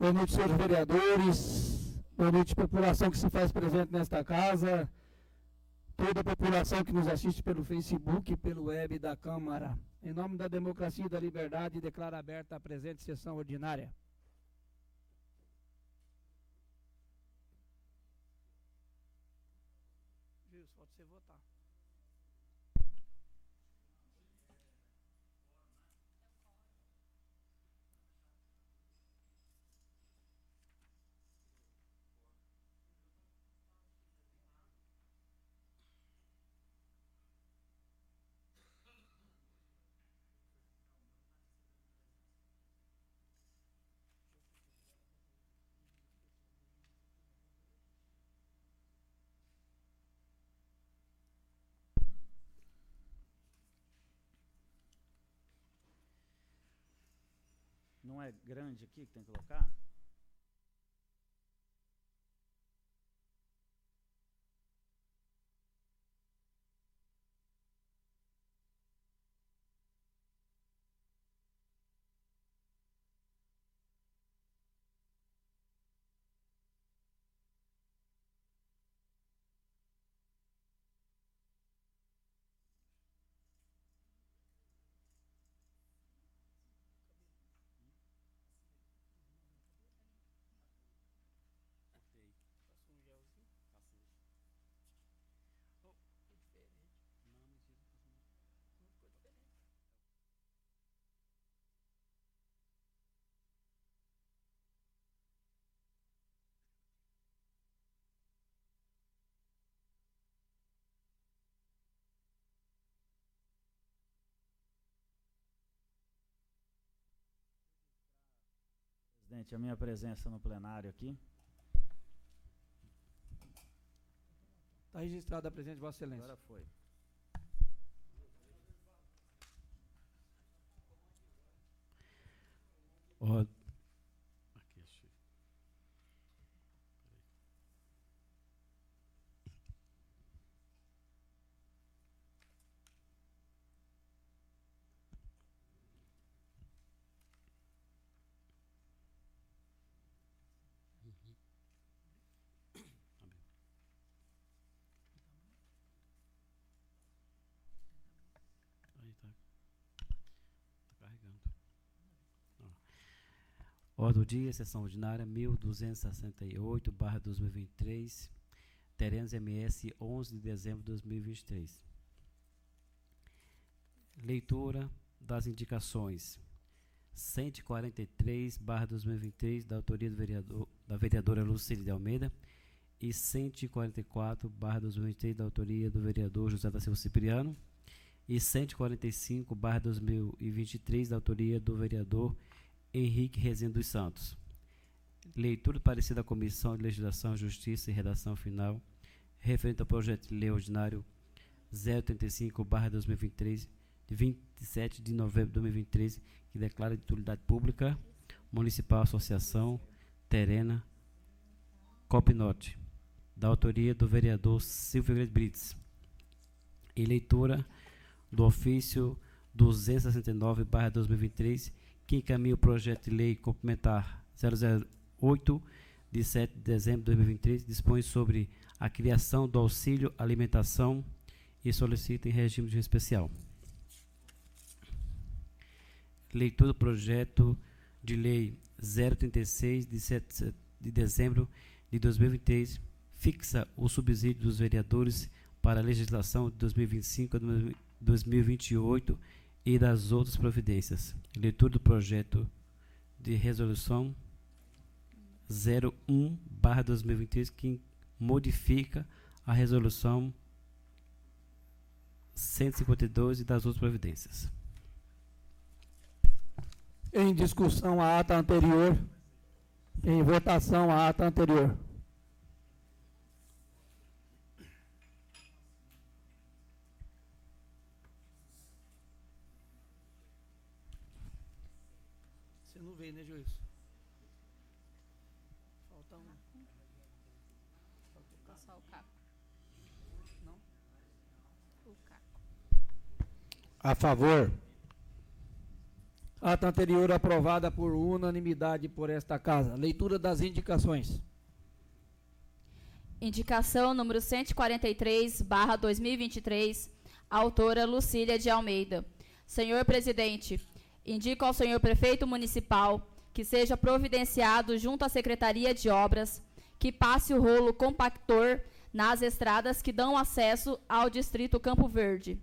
Boa noite, senhores vereadores. Boa noite, população que se faz presente nesta casa. Toda a população que nos assiste pelo Facebook e pelo web da Câmara. Em nome da democracia e da liberdade, declaro aberta a presente sessão ordinária. Grande aqui que tem que colocar? Presidente, a minha presença no plenário aqui. Está registrada a presença de Vossa Excelência. Agora foi. Ó, aqui achei. Peraí. Uhum. Tá bem. Aí tá. Tá carregando. Ordem do dia, sessão ordinária 1268, barra 2023, Terenos MS, 11 de dezembro de 2023. Leitura das indicações. 143, barra 2023, da autoria do vereador, da vereadora Lucília de Almeida, e 144, barra 2023, da autoria do vereador José da Silva Cipriano, e 145, barra 2023, da autoria do vereador Henrique Rezende dos Santos. Leitura parecida da Comissão de Legislação, Justiça e Redação Final, referente ao projeto de lei ordinário 035-2023, de 27 de novembro de 2023, que declara de utilidade pública municipal Associação Terena Copinote, da autoria do vereador Silvio Figueiredo Brits. E leitura do ofício 269-2023, que encaminha o projeto de lei complementar 008 de 7 de dezembro de 2023 dispõe sobre a criação do auxílio alimentação e solicita em regime de especial. Leitura do projeto de lei 036 de 7 de dezembro de 2023 fixa o subsídio dos vereadores para a legislação de 2025 a 2028 e das outras providências. Leitura do projeto de resolução 01/2023 que modifica a resolução 152 e das outras providências. Em discussão a ata anterior. Em votação a ata anterior. Você não veio, né, Joilson? Falta um. Falta o Caco. Só o Caco. Não? O Caco. A favor. Ata anterior aprovada por unanimidade por esta casa. Leitura das indicações. Indicação número 143, barra 2023, autora Lucília de Almeida. Senhor Presidente, indico ao senhor Prefeito Municipal que seja providenciado junto à Secretaria de Obras que passe o rolo compactor nas estradas que dão acesso ao Distrito Campo Verde.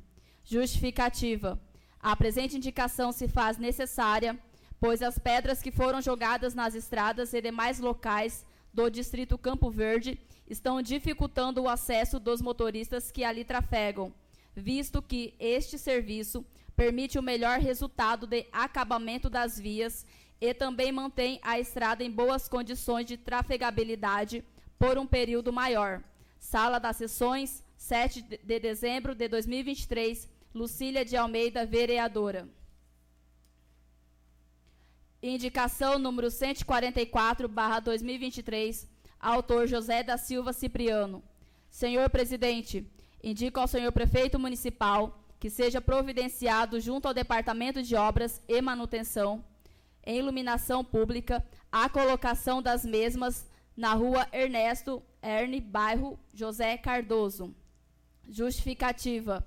Justificativa. A presente indicação se faz necessária, pois as pedras que foram jogadas nas estradas e demais locais do Distrito Campo Verde estão dificultando o acesso dos motoristas que ali trafegam, visto que este serviço permite o melhor resultado de acabamento das vias e também mantém a estrada em boas condições de trafegabilidade por um período maior. Sala das Sessões, 7 de dezembro de 2023, Lucília de Almeida, vereadora. Indicação número 144, barra 2023, autor José da Silva Cipriano. Senhor presidente, indico ao senhor prefeito municipal que seja providenciado junto ao Departamento de Obras e Manutenção, em iluminação pública, a colocação das mesmas na rua Ernesto Erne, bairro José Cardoso. Justificativa.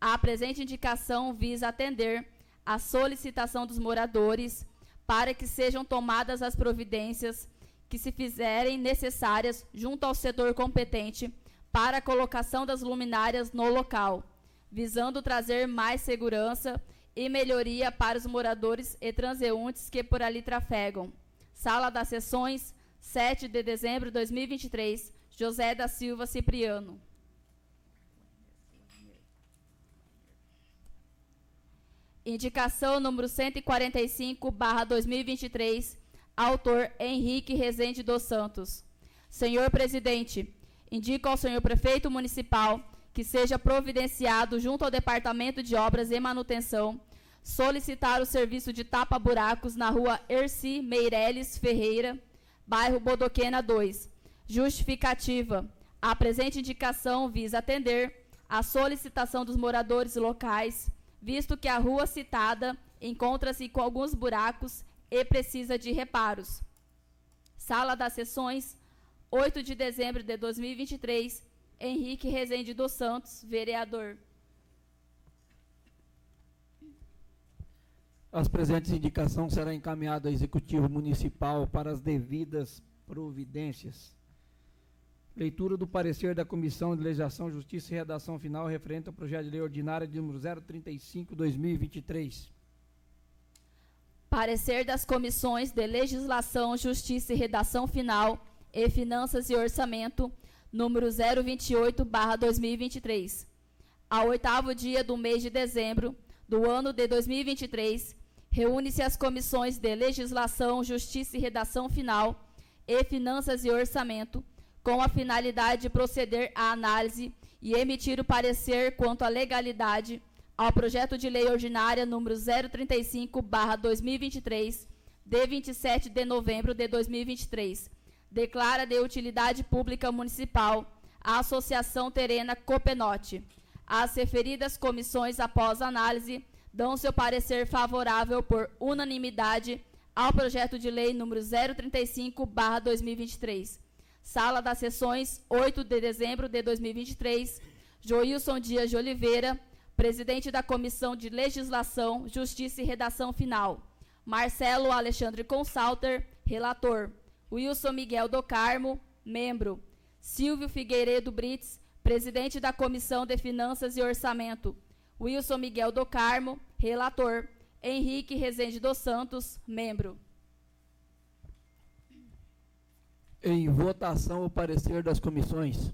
A presente indicação visa atender à solicitação dos moradores para que sejam tomadas as providências que se fizerem necessárias junto ao setor competente para a colocação das luminárias no local, visando trazer mais segurança e melhoria para os moradores e transeuntes que por ali trafegam. Sala das Sessões, 7 de dezembro de 2023, José da Silva Cipriano. Indicação número 145, barra 2023, autor Henrique Rezende dos Santos. Senhor presidente, indico ao senhor prefeito municipal que seja providenciado junto ao Departamento de Obras e Manutenção solicitar o serviço de tapa-buracos na rua Erci Meireles Ferreira, bairro Bodoquena 2. Justificativa. A presente indicação visa atender a solicitação dos moradores locais visto que a rua citada encontra-se com alguns buracos e precisa de reparos. Sala das Sessões, 8 de dezembro de 2023, Henrique Rezende dos Santos, vereador. As presentes indicações serão encaminhadas ao Executivo Municipal para as devidas providências. Leitura do parecer da Comissão de Legislação, Justiça e Redação Final referente ao projeto de lei ordinária de número 035/2023. Parecer das comissões de Legislação, Justiça e Redação Final e Finanças e Orçamento, número 028/2023. Ao oitavo dia do mês de dezembro do ano de 2023, reúne-se as comissões de Legislação, Justiça e Redação Final e Finanças e Orçamento com a finalidade de proceder à análise e emitir o parecer quanto à legalidade ao projeto de lei ordinária número 035/2023, de 27 de novembro de 2023. Declara de utilidade pública municipal a Associação Terena Copenote. As referidas comissões, após análise, dão seu parecer favorável por unanimidade ao projeto de lei número 035/2023 Sala das Sessões, 8 de dezembro de 2023, Joilson Dias de Oliveira, presidente da Comissão de Legislação, Justiça e Redação Final. Marcelo Alexandre Consalter, relator. Wilson Miguel do Carmo, membro. Silvio Figueiredo Brits, presidente da Comissão de Finanças e Orçamento. Wilson Miguel do Carmo, relator. Henrique Rezende dos Santos, membro. Em votação o parecer das comissões.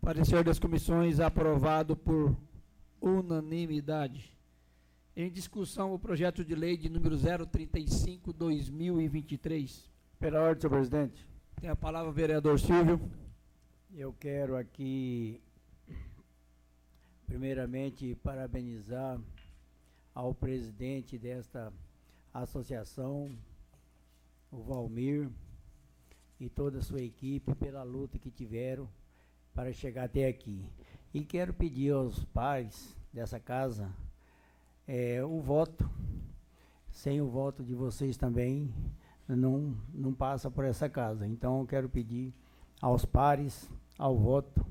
Parecer das comissões aprovado por unanimidade. Em discussão o projeto de lei de número 035/2023. Pela ordem, senhor presidente. Tem a palavra o vereador Silvio. Eu quero aqui, primeiramente, parabenizar ao presidente desta associação, o Valmir e toda a sua equipe pela luta que tiveram para chegar até aqui. E quero pedir aos pais dessa casa é, o voto. Sem o voto de vocês também não, não passa por essa casa. Então eu quero pedir aos pares, ao voto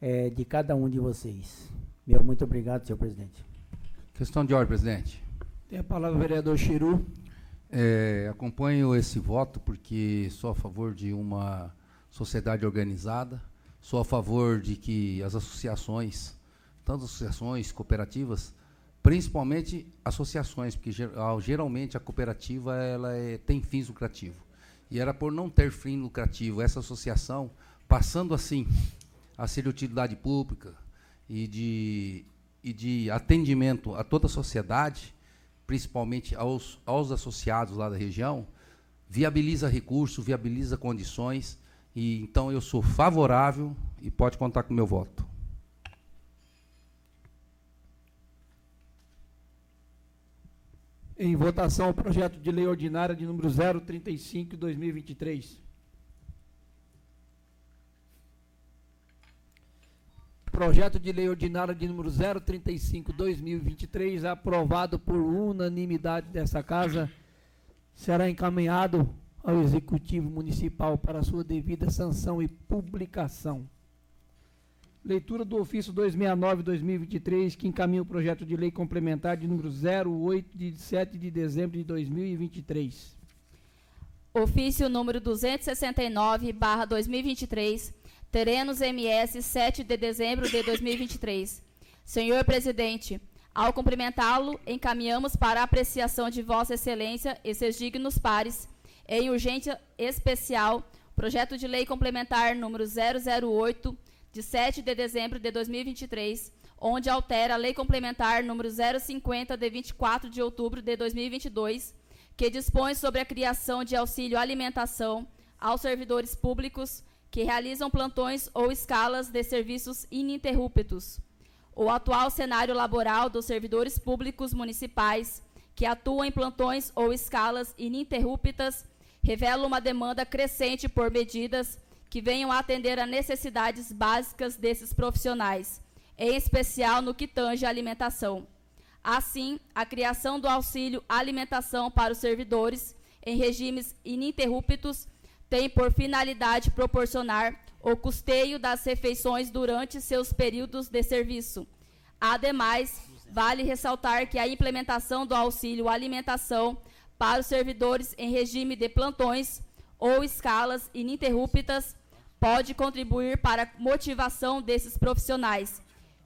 é, de cada um de vocês. Meu muito obrigado, senhor presidente. Questão de ordem, presidente. Tem a palavra o vereador Chiru. É, acompanho esse voto porque sou a favor de uma sociedade organizada, sou a favor de que as associações, tanto associações, cooperativas, principalmente associações, porque geralmente a cooperativa ela é, tem fins lucrativos. E era por não ter fim lucrativo essa associação, passando assim a ser de utilidade pública e de, e de atendimento a toda a sociedade, principalmente aos, aos associados lá da região, viabiliza recursos, viabiliza condições, e então eu sou favorável e pode contar com o meu voto. Em votação, o projeto de lei ordinária de número 035, 2023. Projeto de lei ordinária de número 035, 2023, aprovado por unanimidade dessa casa, será encaminhado ao Executivo Municipal para sua devida sanção e publicação. Leitura do ofício 269-2023, que encaminha o projeto de lei complementar de número 08, de 7 de dezembro de 2023. Ofício número 269-2023, Terenos MS, 7 de dezembro de 2023. Senhor Presidente, ao cumprimentá-lo, encaminhamos para apreciação de Vossa Excelência e seus dignos pares, em urgência especial, projeto de lei complementar número 008, de 7 de dezembro de 2023, onde altera a lei complementar número 050, de 24 de outubro de 2022, que dispõe sobre a criação de auxílio alimentação aos servidores públicos que realizam plantões ou escalas de serviços ininterruptos. O atual cenário laboral dos servidores públicos municipais que atuam em plantões ou escalas ininterruptas revela uma demanda crescente por medidas que venham atender a necessidades básicas desses profissionais, em especial no que tange à alimentação. Assim, a criação do auxílio alimentação para os servidores em regimes ininterruptos tem por finalidade proporcionar o custeio das refeições durante seus períodos de serviço. Ademais, vale ressaltar que a implementação do auxílio alimentação para os servidores em regime de plantões ou escalas ininterruptas pode contribuir para a motivação desses profissionais,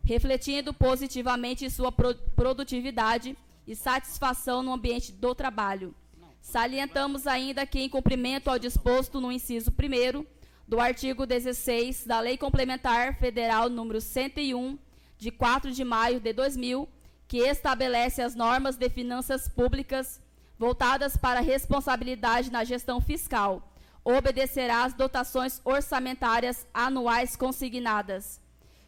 refletindo positivamente sua produtividade e satisfação no ambiente do trabalho. Salientamos ainda que, em cumprimento ao disposto no inciso 1 do artigo 16 da Lei Complementar Federal número 101, de 4 de maio de 2000, que estabelece as normas de finanças públicas voltadas para a responsabilidade na gestão fiscal, obedecerá às dotações orçamentárias anuais consignadas.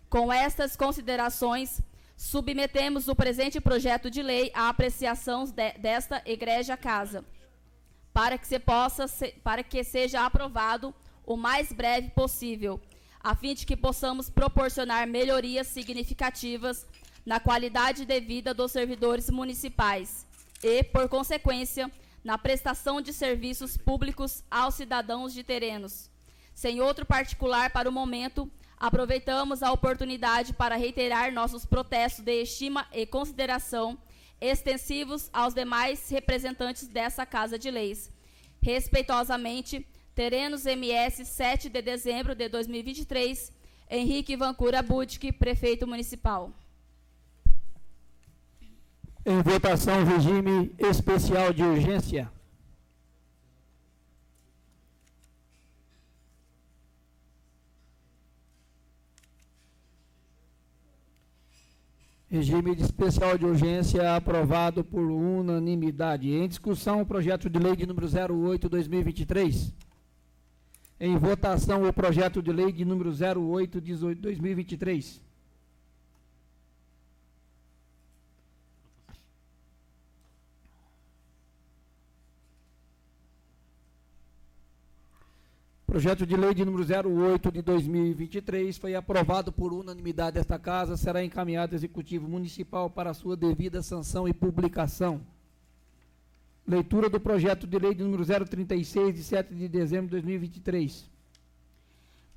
Com estas considerações, submetemos o presente projeto de lei à apreciação de, desta egrégia casa para que, se possa, para que seja aprovado o mais breve possível, a fim de que possamos proporcionar melhorias significativas na qualidade de vida dos servidores municipais e, por consequência, na prestação de serviços públicos aos cidadãos de terrenos. Sem outro particular para o momento, aproveitamos a oportunidade para reiterar nossos protestos de estima e consideração extensivos aos demais representantes dessa Casa de Leis. Respeitosamente, Terenos MS, 7 de dezembro de 2023, Henrique Vancura Budke, Prefeito Municipal. Em votação, regime especial de urgência. Regime de especial de urgência aprovado por unanimidade. Em discussão, o projeto de lei de número 08-2023. Em votação, o projeto de lei de número 08-2023. Projeto de lei de número 08 de 2023 foi aprovado por unanimidade desta casa, será encaminhado ao Executivo Municipal para sua devida sanção e publicação. Leitura do projeto de lei de número 036 de 7 de dezembro de 2023.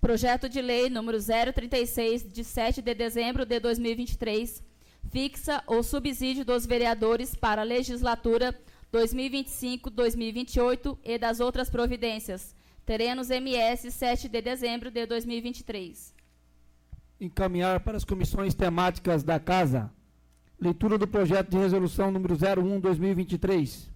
Projeto de lei número 036 de 7 de dezembro de 2023 fixa o subsídio dos vereadores para a legislatura 2025-2028 e das outras providências. Teremos MS 7 de dezembro de 2023. Encaminhar para as comissões temáticas da Casa. Leitura do projeto de resolução número 01-2023.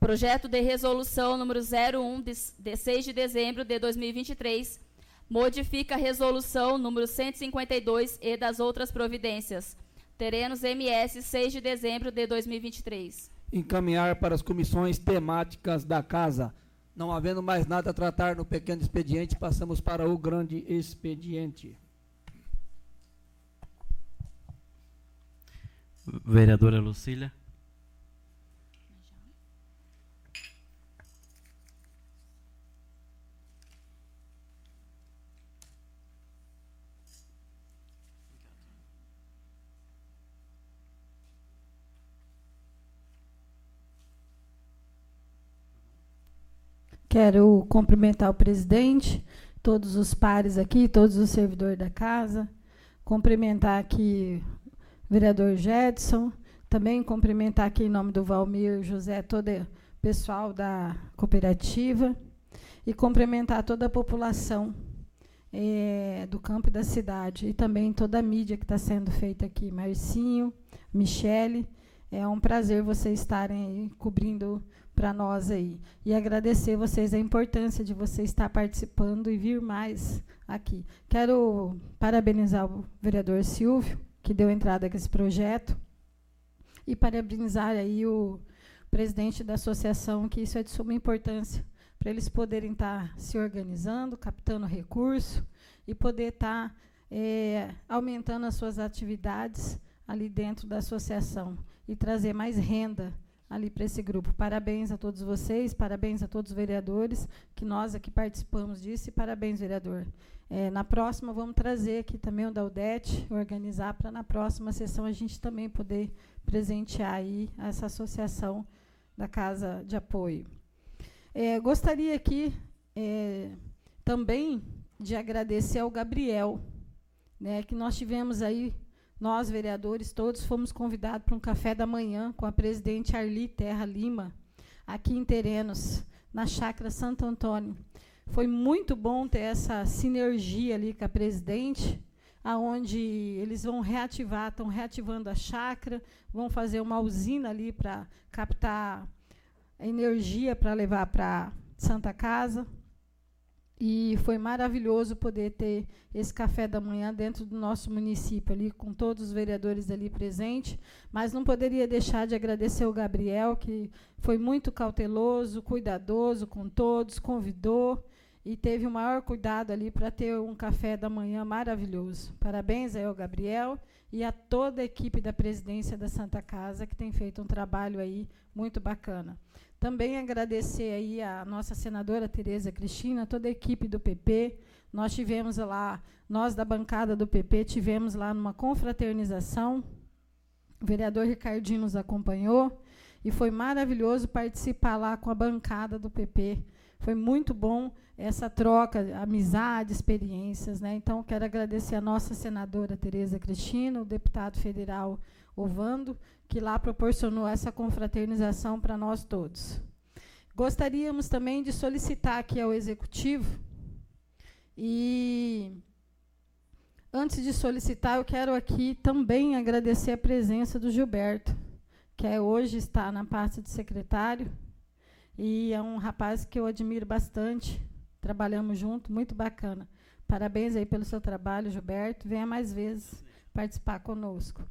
Projeto de resolução número 01 de, de 6 de dezembro de 2023 modifica a resolução número 152 e das outras providências. Teremos MS 6 de dezembro de 2023. Encaminhar para as comissões temáticas da Casa. Não havendo mais nada a tratar no pequeno expediente, passamos para o grande expediente. Vereadora Lucília. Quero cumprimentar o presidente, todos os pares aqui, todos os servidores da casa. Cumprimentar aqui o vereador Jedson. Também cumprimentar aqui em nome do Valmir José, todo o pessoal da cooperativa. E cumprimentar toda a população é, do campo e da cidade. E também toda a mídia que está sendo feita aqui. Marcinho, Michele. É um prazer vocês estarem cobrindo para nós aí. E agradecer vocês a importância de você estar participando e vir mais aqui. Quero parabenizar o vereador Silvio, que deu entrada com esse projeto, e parabenizar aí o presidente da associação, que isso é de suma importância, para eles poderem estar se organizando, captando recurso e poder estar é, aumentando as suas atividades ali dentro da associação e trazer mais renda ali para esse grupo. Parabéns a todos vocês, parabéns a todos os vereadores, que nós aqui participamos disso, e parabéns, vereador. É, na próxima, vamos trazer aqui também o da UDET, organizar para na próxima sessão a gente também poder presentear aí essa associação da Casa de Apoio. É, gostaria aqui é, também de agradecer ao Gabriel, né, que nós tivemos aí nós, vereadores, todos fomos convidados para um café da manhã com a presidente Arli Terra Lima, aqui em Terenos, na chácara Santo Antônio. Foi muito bom ter essa sinergia ali com a presidente, aonde eles vão reativar, estão reativando a chácara, vão fazer uma usina ali para captar energia para levar para Santa Casa. E foi maravilhoso poder ter esse café da manhã dentro do nosso município, ali com todos os vereadores ali presentes. Mas não poderia deixar de agradecer o Gabriel, que foi muito cauteloso, cuidadoso com todos, convidou e teve o maior cuidado ali para ter um café da manhã maravilhoso. Parabéns aí ao Gabriel e a toda a equipe da presidência da Santa Casa, que tem feito um trabalho aí muito bacana. Também agradecer aí a nossa senadora Tereza Cristina, toda a equipe do PP. Nós tivemos lá, nós da bancada do PP, tivemos lá numa confraternização. O vereador Ricardinho nos acompanhou e foi maravilhoso participar lá com a bancada do PP. Foi muito bom essa troca, amizade, experiências. Né? Então, quero agradecer a nossa senadora Tereza Cristina, o deputado federal Ovando, que lá proporcionou essa confraternização para nós todos. Gostaríamos também de solicitar aqui ao Executivo, e antes de solicitar, eu quero aqui também agradecer a presença do Gilberto, que é, hoje está na pasta de secretário, e é um rapaz que eu admiro bastante, trabalhamos junto, muito bacana. Parabéns aí pelo seu trabalho, Gilberto. Venha mais vezes participar conosco.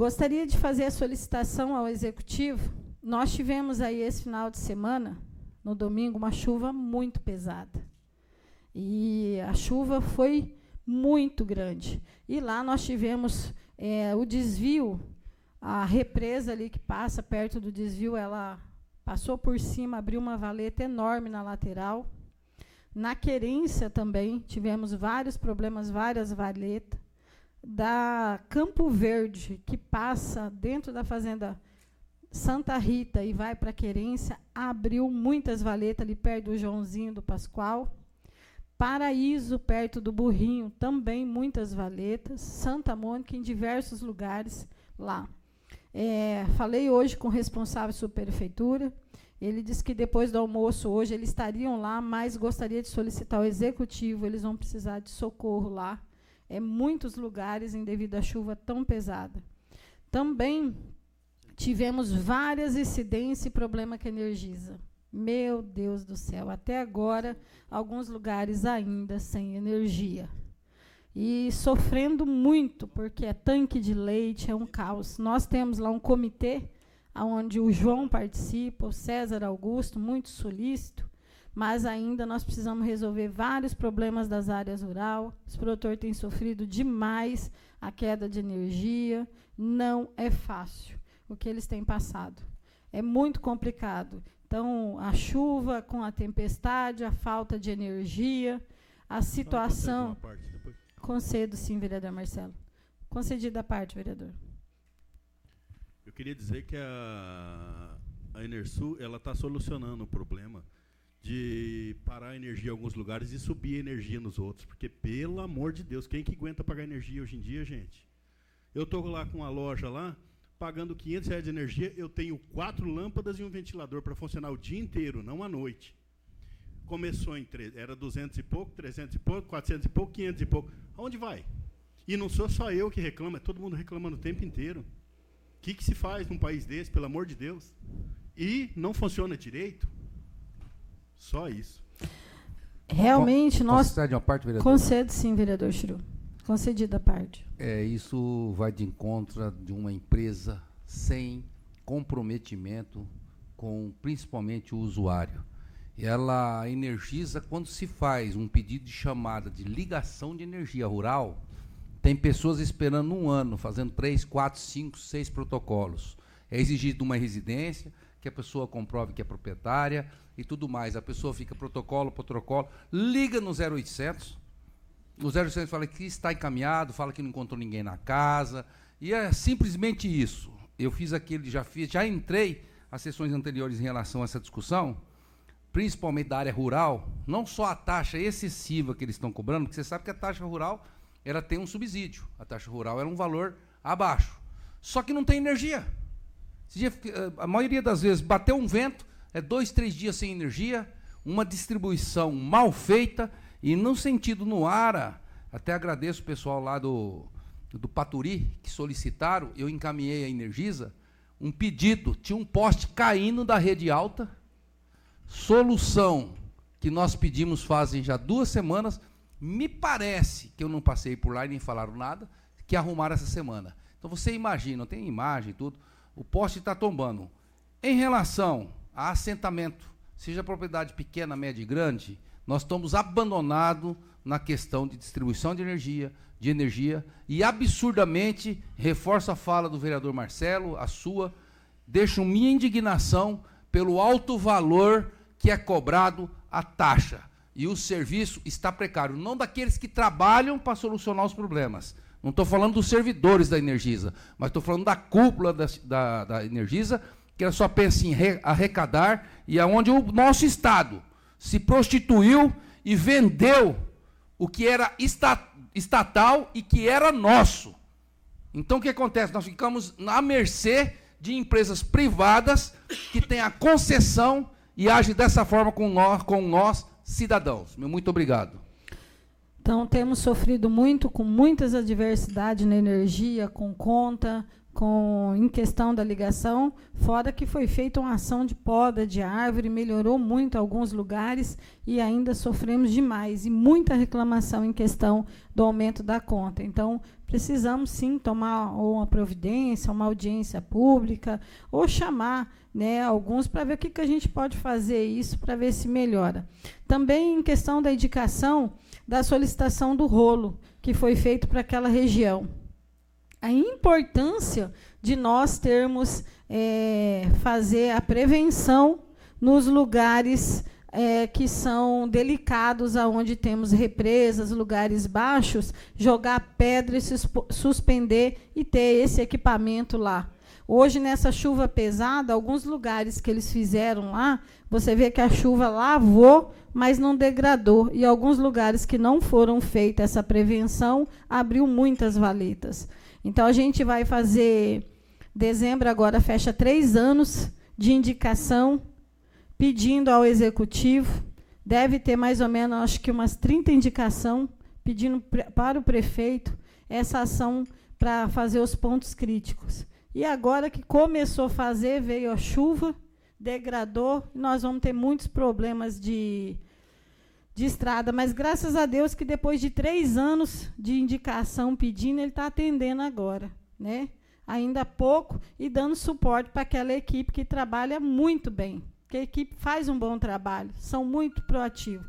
Gostaria de fazer a solicitação ao executivo. Nós tivemos aí esse final de semana, no domingo, uma chuva muito pesada. E a chuva foi muito grande. E lá nós tivemos é, o desvio, a represa ali que passa perto do desvio, ela passou por cima, abriu uma valeta enorme na lateral. Na querência também tivemos vários problemas, várias valetas. Da Campo Verde, que passa dentro da fazenda Santa Rita e vai para Querência, abriu muitas valetas ali perto do Joãozinho do Pascoal. Paraíso, perto do Burrinho, também muitas valetas. Santa Mônica, em diversos lugares lá. É, falei hoje com o responsável subprefeitura. Ele disse que depois do almoço hoje eles estariam lá, mas gostaria de solicitar ao executivo. Eles vão precisar de socorro lá. É muitos lugares em devido à chuva tão pesada. Também tivemos várias incidências e problema que energiza. Meu Deus do céu, até agora, alguns lugares ainda sem energia. E sofrendo muito, porque é tanque de leite, é um caos. Nós temos lá um comitê onde o João participa, o César Augusto, muito solícito, mas ainda nós precisamos resolver vários problemas das áreas rurais. Os produtores têm sofrido demais a queda de energia, não é fácil o que eles têm passado. É muito complicado. Então, a chuva com a tempestade, a falta de energia, a situação. Concedo, sim, vereador Marcelo. Concedida a parte, vereador. Eu queria dizer que a, a Enersul ela está solucionando o problema de parar a energia em alguns lugares e subir a energia nos outros. Porque, pelo amor de Deus, quem que aguenta pagar energia hoje em dia, gente? Eu estou lá com uma loja lá, pagando 500 reais de energia, eu tenho quatro lâmpadas e um ventilador para funcionar o dia inteiro, não à noite. Começou em era 200 e pouco, 300 e pouco, 400 e pouco, 500 e pouco. Aonde vai? E não sou só eu que reclama, é todo mundo reclamando o tempo inteiro. O que, que se faz num país desse, pelo amor de Deus? E não funciona direito? Só isso. Realmente, nós. Concede uma parte, vereador? Concede sim, vereador Chiru. Concedida a parte. É, isso vai de encontro de uma empresa sem comprometimento com principalmente o usuário. Ela energiza quando se faz um pedido de chamada de ligação de energia rural. Tem pessoas esperando um ano, fazendo três, quatro, cinco, seis protocolos. É exigido uma residência, que a pessoa comprove que é proprietária e tudo mais. A pessoa fica protocolo, protocolo, liga no 0800, o 0800 fala que está encaminhado, fala que não encontrou ninguém na casa. E é simplesmente isso. Eu fiz aquele, já fiz, já entrei às sessões anteriores em relação a essa discussão, principalmente da área rural, não só a taxa excessiva que eles estão cobrando, porque você sabe que a taxa rural ela tem um subsídio. A taxa rural era um valor abaixo. Só que não tem energia. Eh, a maioria das vezes bateu um vento, é dois, três dias sem energia, uma distribuição mal feita e no sentido no ARA, até agradeço o pessoal lá do, do Paturi, que solicitaram, eu encaminhei a Energisa, um pedido, tinha um poste caindo da rede alta, solução que nós pedimos fazem já duas semanas, me parece que eu não passei por lá e nem falaram nada, que arrumaram essa semana. Então você imagina, tem imagem e tudo, o poste está tombando. Em relação a assentamento, seja propriedade pequena, média e grande, nós estamos abandonados na questão de distribuição de energia, de energia, e absurdamente, reforço a fala do vereador Marcelo, a sua, deixo minha indignação pelo alto valor que é cobrado a taxa. E o serviço está precário, não daqueles que trabalham para solucionar os problemas. Não estou falando dos servidores da Energisa, mas estou falando da cúpula da, da, da Energisa, que ela só pensa em arrecadar, e aonde é o nosso Estado se prostituiu e vendeu o que era estatal e que era nosso. Então o que acontece? Nós ficamos na mercê de empresas privadas que têm a concessão e agem dessa forma com nós, com nós cidadãos. Muito obrigado. Então temos sofrido muito com muitas adversidades na energia, com conta, com em questão da ligação, fora que foi feita uma ação de poda de árvore, melhorou muito alguns lugares e ainda sofremos demais e muita reclamação em questão do aumento da conta. Então, precisamos sim tomar uma providência, uma audiência pública ou chamar né, alguns para ver o que, que a gente pode fazer isso para ver se melhora. Também em questão da indicação da solicitação do rolo que foi feito para aquela região a importância de nós termos é, fazer a prevenção nos lugares é, que são delicados, aonde temos represas, lugares baixos, jogar pedra e suspender e ter esse equipamento lá. Hoje, nessa chuva pesada, alguns lugares que eles fizeram lá, você vê que a chuva lavou, mas não degradou. E alguns lugares que não foram feita essa prevenção, abriu muitas valetas. Então, a gente vai fazer. Dezembro agora fecha três anos de indicação, pedindo ao executivo. Deve ter mais ou menos, acho que umas 30 indicações, pedindo para o prefeito essa ação para fazer os pontos críticos. E agora que começou a fazer, veio a chuva, degradou, nós vamos ter muitos problemas de, de estrada. Mas graças a Deus que depois de três anos de indicação pedindo, ele está atendendo agora. Né? Ainda pouco e dando suporte para aquela equipe que trabalha muito bem. Que a equipe faz um bom trabalho, são muito proativos.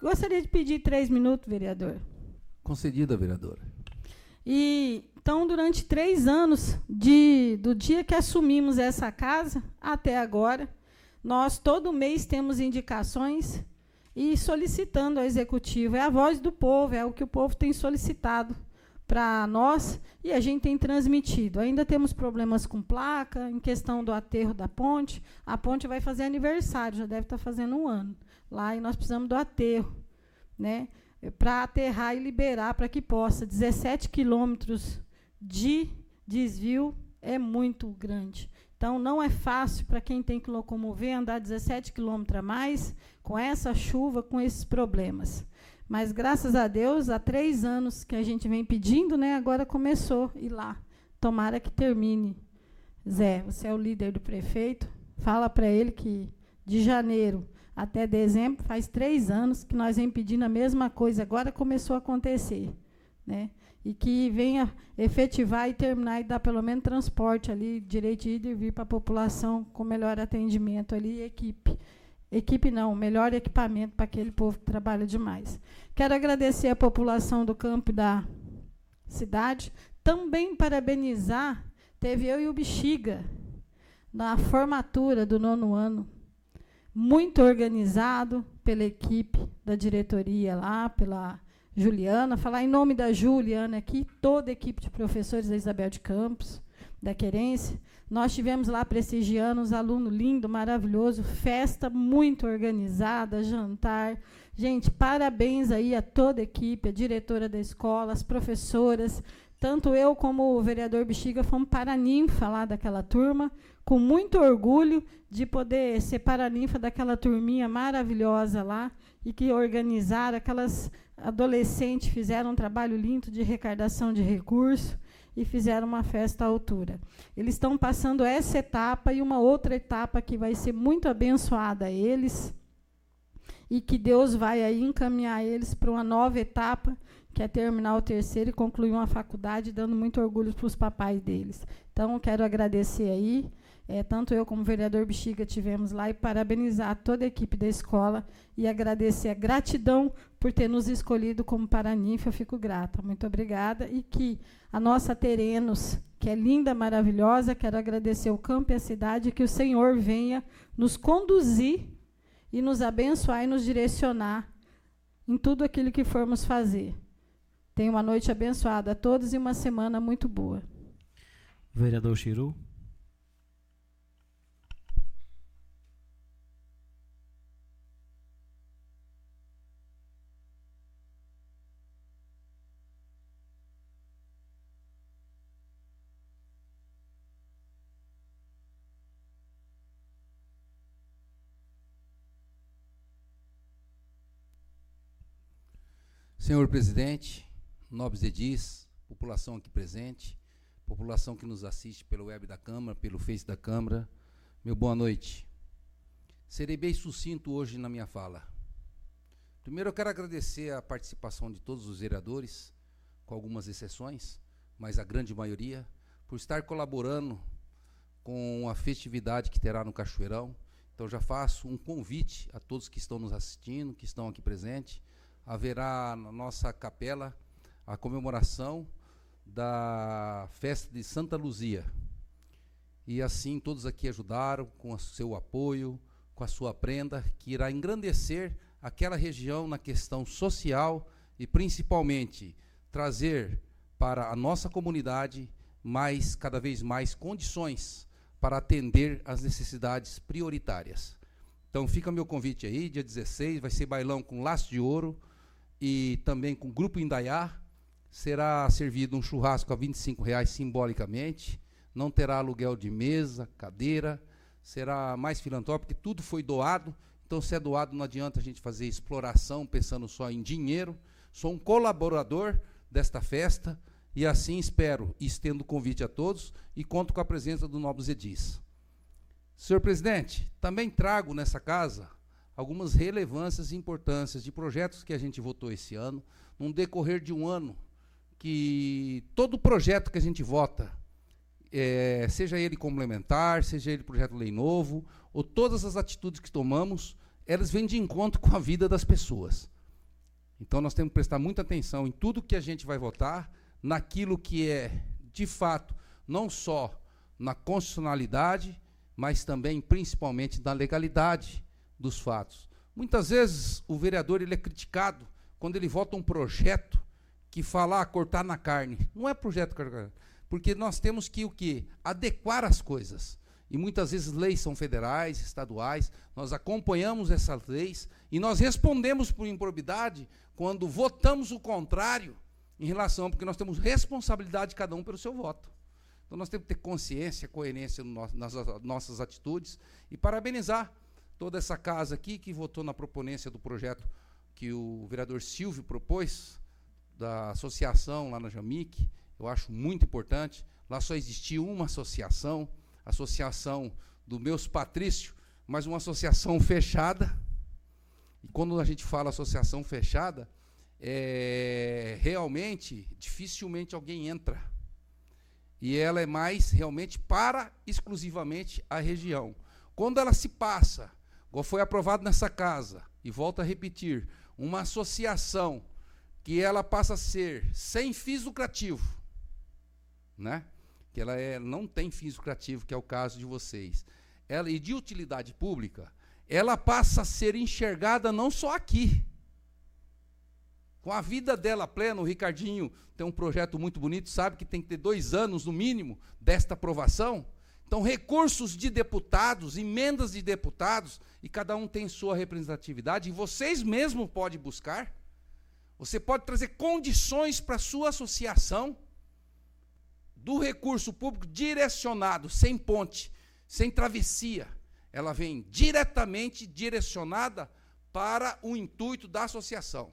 Gostaria de pedir três minutos, vereador. Concedida, vereadora. E então, durante três anos, de, do dia que assumimos essa casa até agora, nós todo mês temos indicações e solicitando ao executivo. É a voz do povo, é o que o povo tem solicitado para nós e a gente tem transmitido. Ainda temos problemas com placa, em questão do aterro da ponte. A ponte vai fazer aniversário, já deve estar tá fazendo um ano lá, e nós precisamos do aterro. Né? Para aterrar e liberar para que possa 17 quilômetros de desvio é muito grande. Então, não é fácil para quem tem que locomover andar 17 quilômetros a mais com essa chuva, com esses problemas. Mas, graças a Deus, há três anos que a gente vem pedindo, né, agora começou ir lá. Tomara que termine. Zé, você é o líder do prefeito. Fala para ele que de janeiro até dezembro, faz três anos que nós vem pedindo a mesma coisa. Agora começou a acontecer. Né? e que venha efetivar e terminar e dar pelo menos transporte ali, direito de ir e vir para a população com melhor atendimento ali e equipe. Equipe não, melhor equipamento para aquele povo que trabalha demais. Quero agradecer a população do campo e da cidade. Também parabenizar, teve eu e o Bexiga na formatura do nono ano. Muito organizado pela equipe da diretoria lá, pela Juliana, falar em nome da Juliana aqui, toda a equipe de professores da Isabel de Campos, da Querência. Nós tivemos lá prestigiando os alunos lindo, maravilhoso, festa muito organizada, jantar. Gente, parabéns aí a toda a equipe, a diretora da escola, as professoras. Tanto eu como o vereador Bexiga fomos paraninfa lá daquela turma, com muito orgulho de poder ser paraninfa daquela turminha maravilhosa lá e que organizaram aquelas adolescentes fizeram um trabalho lindo de recardação de recursos e fizeram uma festa à altura. Eles estão passando essa etapa e uma outra etapa que vai ser muito abençoada a eles e que Deus vai aí encaminhar eles para uma nova etapa, que é terminar o terceiro e concluir uma faculdade, dando muito orgulho para os papais deles. Então, quero agradecer aí é, tanto eu como o vereador Bexiga tivemos lá e parabenizar toda a equipe da escola e agradecer a gratidão por ter nos escolhido como Paraninfa. Eu fico grata. Muito obrigada. E que a nossa Terenos, que é linda, maravilhosa, quero agradecer o campo e a cidade, que o Senhor venha nos conduzir e nos abençoar e nos direcionar em tudo aquilo que formos fazer. Tenha uma noite abençoada a todos e uma semana muito boa. Vereador Chiru. Senhor presidente, nobres edis, população aqui presente, população que nos assiste pelo web da Câmara, pelo Face da Câmara, meu boa noite. Serei bem sucinto hoje na minha fala. Primeiro eu quero agradecer a participação de todos os vereadores, com algumas exceções, mas a grande maioria, por estar colaborando com a festividade que terá no Cachoeirão. Então já faço um convite a todos que estão nos assistindo, que estão aqui presentes, haverá na nossa capela a comemoração da festa de Santa Luzia. E assim todos aqui ajudaram com o seu apoio, com a sua prenda, que irá engrandecer aquela região na questão social e principalmente trazer para a nossa comunidade mais cada vez mais condições para atender às necessidades prioritárias. Então fica meu convite aí, dia 16, vai ser bailão com laço de ouro e também com grupo Indaiá. Será servido um churrasco a 25 reais simbolicamente. Não terá aluguel de mesa, cadeira. Será mais filantrópico, porque tudo foi doado. Então, se é doado, não adianta a gente fazer exploração pensando só em dinheiro. Sou um colaborador desta festa e assim espero estendo o convite a todos e conto com a presença do Novos Edis. Senhor presidente, também trago nessa casa algumas relevâncias e importâncias de projetos que a gente votou esse ano, num decorrer de um ano que todo projeto que a gente vota, é, seja ele complementar, seja ele projeto lei novo, ou todas as atitudes que tomamos, elas vêm de encontro com a vida das pessoas. Então nós temos que prestar muita atenção em tudo que a gente vai votar, naquilo que é, de fato, não só na constitucionalidade, mas também, principalmente, na legalidade dos fatos. Muitas vezes o vereador ele é criticado quando ele vota um projeto que fala ah, cortar na carne. Não é projeto porque nós temos que o quê? Adequar as coisas. E muitas vezes leis são federais, estaduais, nós acompanhamos essas leis e nós respondemos por improbidade quando votamos o contrário em relação, porque nós temos responsabilidade cada um pelo seu voto. Então nós temos que ter consciência, coerência no nas nossas atitudes e parabenizar toda essa casa aqui que votou na proponência do projeto que o vereador Silvio propôs, da associação lá na Jamic, eu acho muito importante. Lá só existia uma associação, associação do meus Patrício, mas uma associação fechada. E quando a gente fala associação fechada, é, realmente, dificilmente alguém entra e ela é mais realmente para exclusivamente a região. Quando ela se passa, foi aprovado nessa casa, e volto a repetir, uma associação que ela passa a ser sem fins lucrativos, né? Que ela é, não tem fins lucrativos, que é o caso de vocês. Ela e de utilidade pública, ela passa a ser enxergada não só aqui, com a vida dela plena, o Ricardinho tem um projeto muito bonito, sabe que tem que ter dois anos no mínimo desta aprovação. Então, recursos de deputados, emendas de deputados, e cada um tem sua representatividade, e vocês mesmos podem buscar. Você pode trazer condições para a sua associação do recurso público direcionado, sem ponte, sem travessia. Ela vem diretamente direcionada para o intuito da associação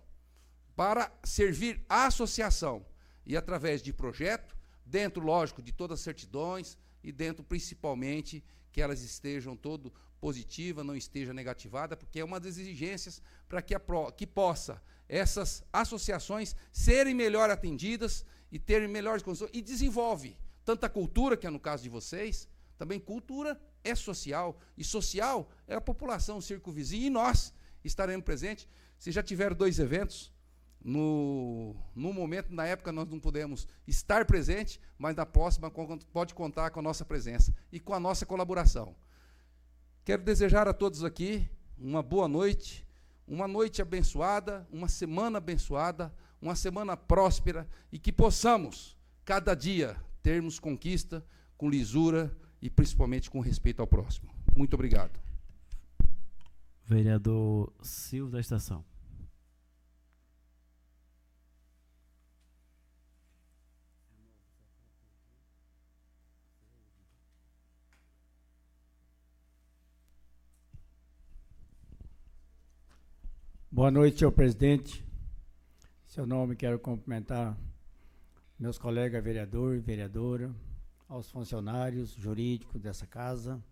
para servir à associação e através de projeto, dentro, lógico, de todas as certidões e dentro, principalmente, que elas estejam todo positiva, não esteja negativada, porque é uma das exigências para que, que possa essas associações serem melhor atendidas e terem melhores condições e desenvolve tanta cultura que é no caso de vocês, também cultura é social e social é a população, vizinho e nós estaremos presentes. Se já tiveram dois eventos, no, no momento, na época, nós não pudemos estar presente, mas na próxima pode contar com a nossa presença e com a nossa colaboração. Quero desejar a todos aqui uma boa noite, uma noite abençoada, uma semana abençoada, uma semana próspera e que possamos, cada dia, termos conquista com lisura e principalmente com respeito ao próximo. Muito obrigado. Vereador Silvio da Estação. Boa noite, senhor presidente. Seu nome, quero cumprimentar meus colegas vereador e vereadora, aos funcionários jurídicos dessa casa,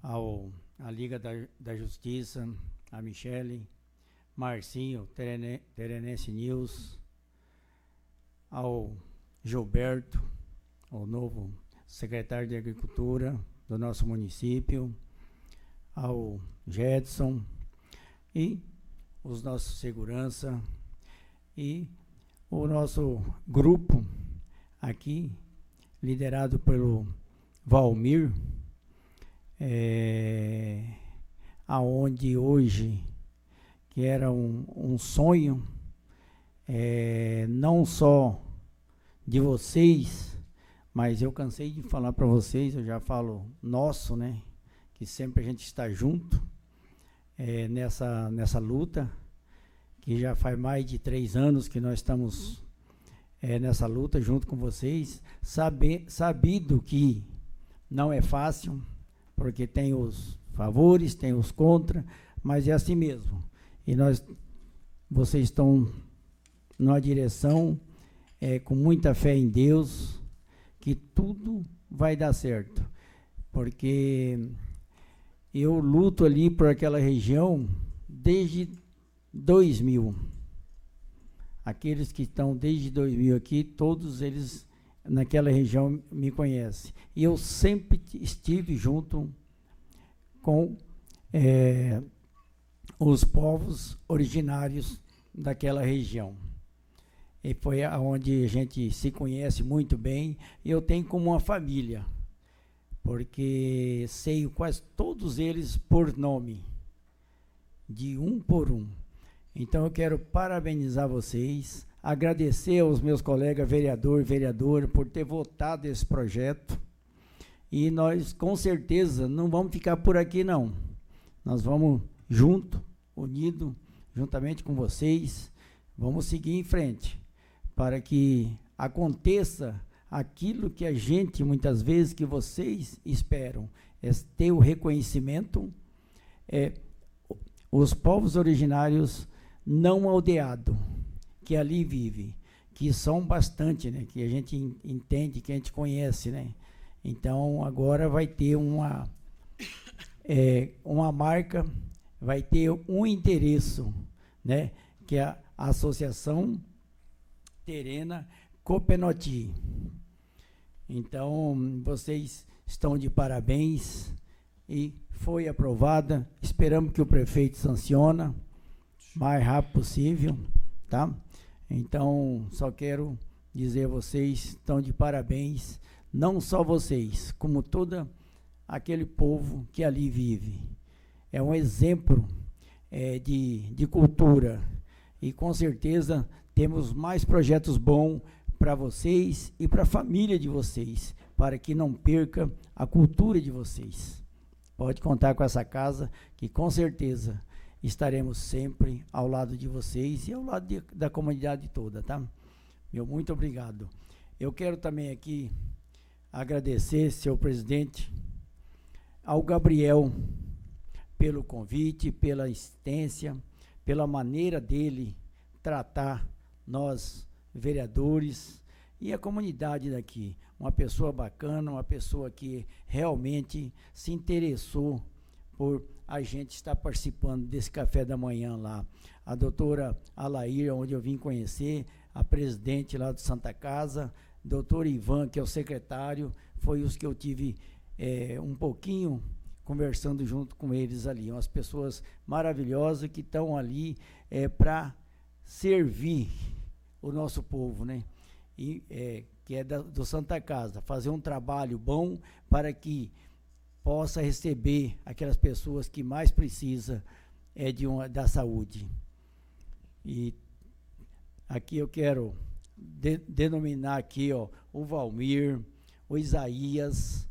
ao, à Liga da, da Justiça, a Michele, Marcinho, Terene, Terenense News, ao Gilberto, o novo secretário de Agricultura do nosso município, ao Jedson, e os nossos segurança e o nosso grupo aqui, liderado pelo Valmir, é, aonde hoje, que era um, um sonho, é, não só de vocês, mas eu cansei de falar para vocês, eu já falo nosso, né? Que sempre a gente está junto é, nessa, nessa luta, que já faz mais de três anos que nós estamos é, nessa luta junto com vocês, saber, sabido que não é fácil, porque tem os favores, tem os contra, mas é assim mesmo. E nós, vocês estão numa direção é, com muita fé em Deus, que tudo vai dar certo. Porque eu luto ali por aquela região desde 2000. Aqueles que estão desde 2000 aqui, todos eles naquela região me conhecem. E eu sempre estive junto com é, os povos originários daquela região. E foi onde a gente se conhece muito bem. Eu tenho como uma família, porque sei quase todos eles por nome, de um por um. Então eu quero parabenizar vocês, agradecer aos meus colegas vereador e vereadora por ter votado esse projeto. E nós, com certeza, não vamos ficar por aqui, não. Nós vamos junto, unido, juntamente com vocês, vamos seguir em frente para que aconteça aquilo que a gente, muitas vezes, que vocês esperam, é ter o reconhecimento, é, os povos originários não aldeados, que ali vivem, que são bastante, né, que a gente entende, que a gente conhece, né. Então, agora vai ter uma, é, uma marca, vai ter um interesse, né, que é a Associação Terena Copenoti. Então, vocês estão de parabéns e foi aprovada. Esperamos que o prefeito sanciona mais rápido possível, tá? Então, só quero dizer vocês estão de parabéns, não só vocês, como todo aquele povo que ali vive. É um exemplo é, de, de cultura e com certeza temos mais projetos bons para vocês e para a família de vocês, para que não perca a cultura de vocês. Pode contar com essa casa, que com certeza estaremos sempre ao lado de vocês e ao lado de, da comunidade toda, tá? Meu muito obrigado. Eu quero também aqui agradecer, seu presidente, ao Gabriel pelo convite, pela assistência, pela maneira dele tratar nós, vereadores, e a comunidade daqui. Uma pessoa bacana, uma pessoa que realmente se interessou por a gente estar participando desse café da manhã lá. A doutora Alair, onde eu vim conhecer, a presidente lá do Santa Casa, doutor Ivan, que é o secretário, foi os que eu tive é, um pouquinho conversando junto com eles ali. Umas pessoas maravilhosas que estão ali é, para servir o nosso povo, né? E, é, que é da, do Santa Casa, fazer um trabalho bom para que possa receber aquelas pessoas que mais precisa é de uma, da saúde. E aqui eu quero de, denominar aqui ó, o Valmir, o Isaías,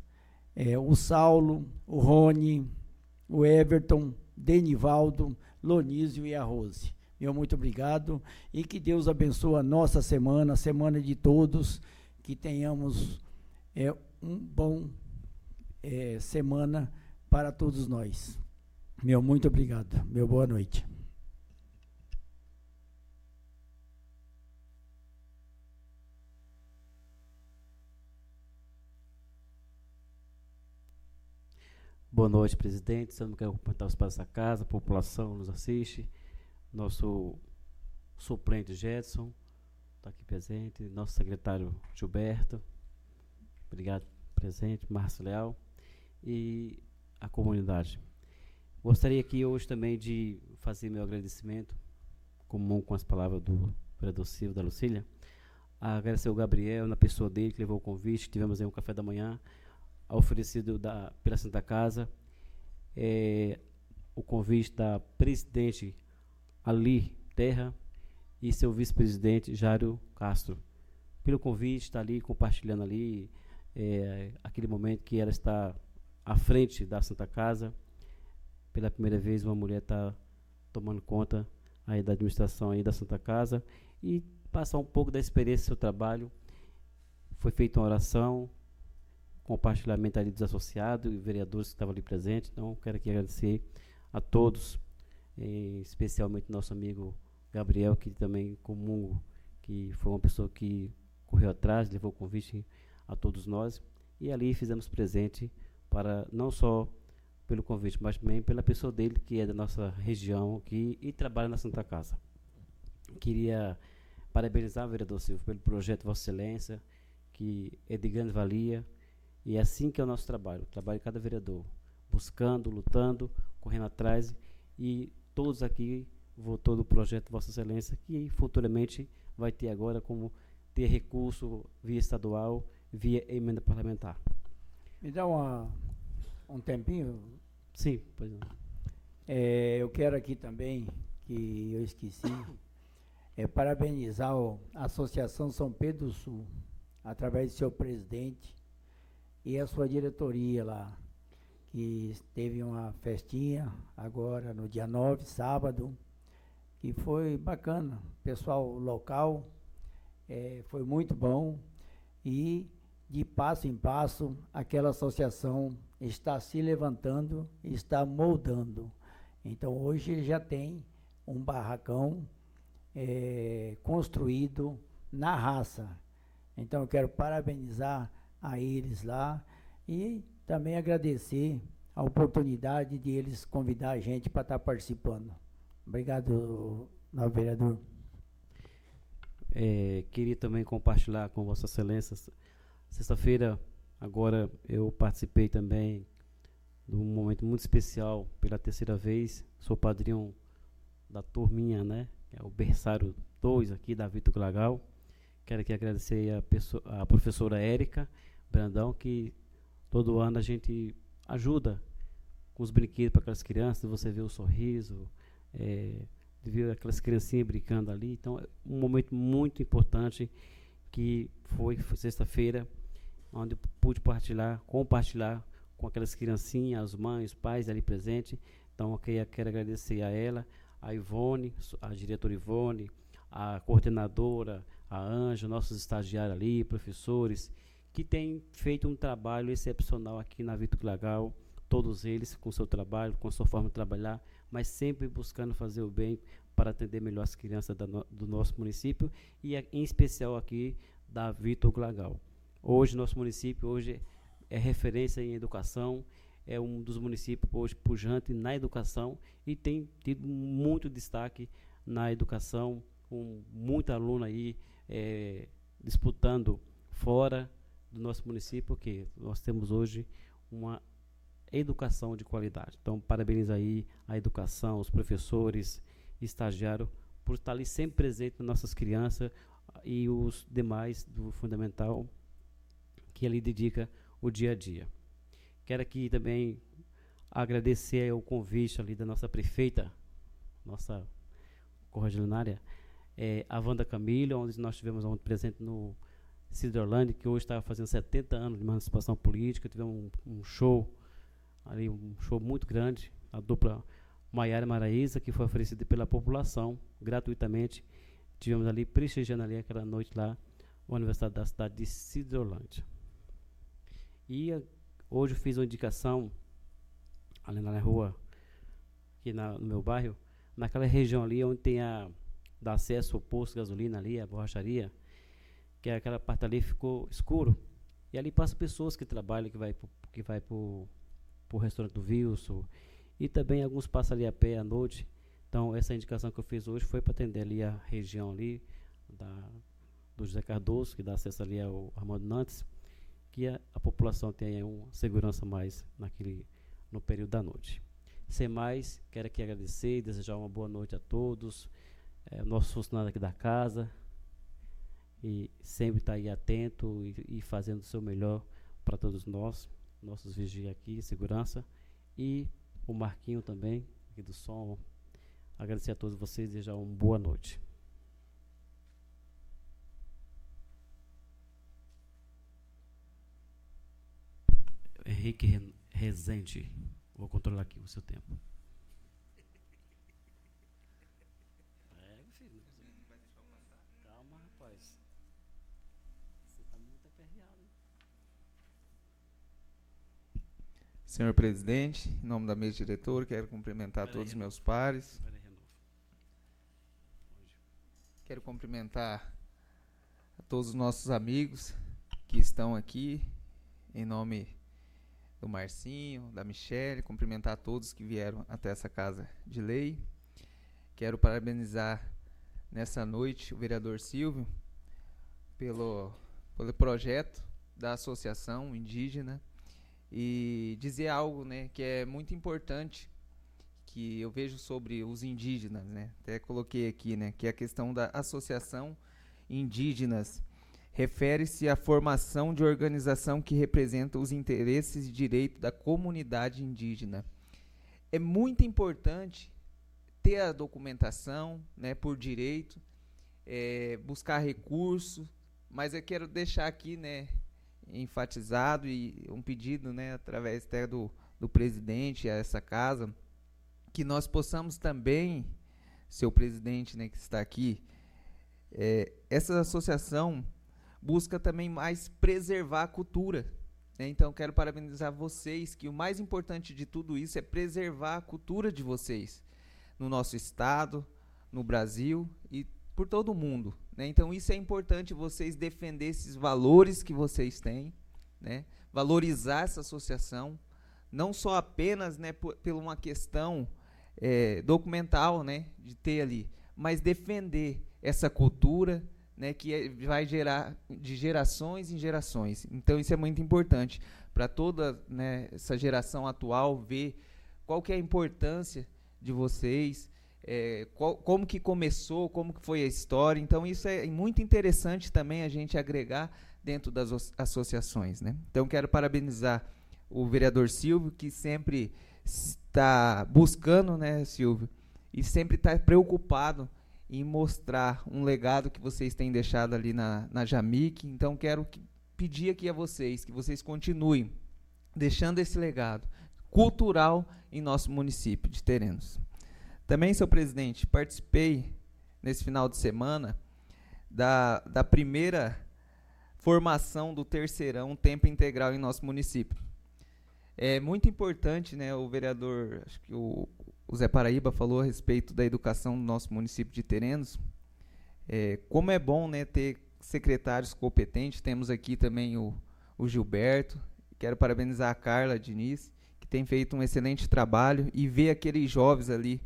é, o Saulo, o Rony, o Everton, Denivaldo, Lonísio e a Rose. Meu muito obrigado e que Deus abençoe a nossa semana, a semana de todos, que tenhamos é, um bom é, semana para todos nós. Meu muito obrigado. Meu boa noite. Boa noite, presidente. Você não quer cumprimentar os pais da casa, a população nos assiste nosso suplente Jetson, está aqui presente, nosso secretário Gilberto, obrigado presente, Márcio Leal, e a comunidade. Gostaria aqui hoje também de fazer meu agradecimento, comum com as palavras do vereador Silvio da Lucília, agradecer ao Gabriel, na pessoa dele, que levou o convite, tivemos aí um café da manhã, oferecido da, pela Santa Casa, é, o convite da presidente Ali Terra e seu vice-presidente Jário Castro. Pelo convite, está ali compartilhando ali é, aquele momento que ela está à frente da Santa Casa. Pela primeira vez, uma mulher está tomando conta aí da administração aí da Santa Casa e passar um pouco da experiência do seu trabalho. Foi feita uma oração, compartilhamento ali dos associados e vereadores que estavam ali presentes. Então, quero aqui agradecer a todos, eh, especialmente nosso amigo Gabriel, que também comungo, que foi uma pessoa que correu atrás, levou o convite a todos nós. E ali fizemos presente para não só pelo convite, mas também pela pessoa dele, que é da nossa região aqui e trabalha na Santa Casa. Queria parabenizar o vereador Silvio pelo projeto Vossa Excelência, que é de grande valia, e é assim que é o nosso trabalho, o trabalho de cada vereador, buscando, lutando, correndo atrás, e todos aqui votou do projeto Vossa Excelência, que futuramente vai ter agora como ter recurso via estadual, via emenda parlamentar. Me dá uma, um tempinho? Sim, pois não. É, eu quero aqui também, que eu esqueci, é, parabenizar a Associação São Pedro do Sul, através do seu presidente e a sua diretoria lá, que teve uma festinha agora no dia 9, sábado, que foi bacana. Pessoal local é, foi muito bom e de passo em passo aquela associação está se levantando, está moldando. Então hoje já tem um barracão é, construído na raça. Então eu quero parabenizar a eles lá e também agradecer a oportunidade de eles convidar a gente para estar participando. Obrigado, novo vereador. É, queria também compartilhar com Vossa Excelência. Sexta-feira, agora, eu participei também de um momento muito especial pela terceira vez. Sou padrinho da turminha, né? É o berçário 2 aqui da Vitor Glagal. Quero aqui agradecer a, pessoa, a professora Érica Brandão, que todo ano a gente ajuda com os brinquedos para aquelas crianças. Você vê o sorriso, é, ver aquelas criancinhas brincando ali. Então, é um momento muito importante que foi, foi sexta-feira, onde eu pude partilhar, compartilhar com aquelas criancinhas, as mães, os pais ali presentes. Então, eu quero agradecer a ela, a Ivone, a diretora Ivone, a coordenadora, a Anja, nossos estagiários ali, professores, que têm feito um trabalho excepcional aqui na Vitor Lagal, todos eles com seu trabalho, com sua forma de trabalhar, mas sempre buscando fazer o bem para atender melhor as crianças no, do nosso município e em especial aqui da Vitor Glagal. Hoje nosso município hoje é referência em educação, é um dos municípios hoje pujante na educação e tem tido muito destaque na educação, com muita aluna aí é, disputando fora do nosso município, porque nós temos hoje uma educação de qualidade. Então, parabéns aí a educação, os professores, estagiários, por estar ali sempre presente nas nossas crianças e os demais do fundamental que ali dedica o dia a dia. Quero aqui também agradecer o convite ali da nossa prefeita, nossa correligionária, é, a Wanda Camilo, onde nós tivemos ontem presente no Cidrolândia, que hoje está fazendo 70 anos de emancipação política, tivemos um, um show ali um show muito grande, a dupla Maiara Maraíza, que foi oferecida pela população gratuitamente. Tivemos ali prestigiando ali aquela noite lá, a Universidade da cidade de Cidrolândia. E a, hoje eu fiz uma indicação ali na rua, aqui na, no meu bairro, naquela região ali onde tem a dá acesso ao posto de gasolina ali, a borracharia, que é aquela parte ali ficou escuro. E ali passam pessoas que trabalham, que vai pro, que vai para o restaurante do Wilson. E também alguns passam ali a pé à noite. Então, essa indicação que eu fiz hoje foi para atender ali a região ali da, do José Cardoso, que dá acesso ali ao Armando Nantes, que a, a população tenha uma segurança mais naquele, no período da noite. Sem mais, quero aqui agradecer e desejar uma boa noite a todos, é, nossos funcionários aqui da casa, e sempre estar tá aí atento e, e fazendo o seu melhor para todos nós nossos vigias aqui, segurança. E o Marquinho também, aqui do som. Agradecer a todos vocês e desejar uma boa noite. Henrique Rezende. Vou controlar aqui o seu tempo. É, filho. Calma, rapaz. Você está muito aperreado. Senhor presidente, em nome da mesa diretora, quero cumprimentar Pera todos os meus pares. Quero cumprimentar a todos os nossos amigos que estão aqui, em nome do Marcinho, da Michele, cumprimentar a todos que vieram até essa casa de lei. Quero parabenizar nessa noite o vereador Silvio pelo, pelo projeto da Associação Indígena e dizer algo né, que é muito importante que eu vejo sobre os indígenas, né? Até coloquei aqui, né, que é a questão da associação indígenas refere-se à formação de organização que representa os interesses e direitos da comunidade indígena. É muito importante ter a documentação, né, por direito, é, buscar recursos, mas eu quero deixar aqui, né, enfatizado e um pedido, né, através até do, do presidente a essa casa, que nós possamos também, seu presidente, né, que está aqui, é, essa associação busca também mais preservar a cultura. Né? Então, quero parabenizar vocês, que o mais importante de tudo isso é preservar a cultura de vocês no nosso estado, no Brasil e por todo mundo. Né? Então, isso é importante vocês defender esses valores que vocês têm, né? valorizar essa associação, não só apenas né, por, por uma questão é, documental né, de ter ali, mas defender essa cultura, né, que é, vai gerar de gerações em gerações. Então isso é muito importante para toda né, essa geração atual ver qual que é a importância de vocês, é, qual, como que começou, como que foi a história. Então isso é muito interessante também a gente agregar dentro das associações. Né? Então quero parabenizar o vereador Silvio que sempre está buscando, né, Silvio, e sempre está preocupado em mostrar um legado que vocês têm deixado ali na, na Jamic. Então, quero que, pedir aqui a vocês que vocês continuem deixando esse legado cultural em nosso município de Terenos. Também, seu presidente, participei nesse final de semana da, da primeira formação do terceirão tempo integral em nosso município. É muito importante, né, o vereador, acho que o, o Zé Paraíba falou a respeito da educação do nosso município de Terenos. É, como é bom né, ter secretários competentes, temos aqui também o, o Gilberto, quero parabenizar a Carla Diniz, que tem feito um excelente trabalho, e ver aqueles jovens ali,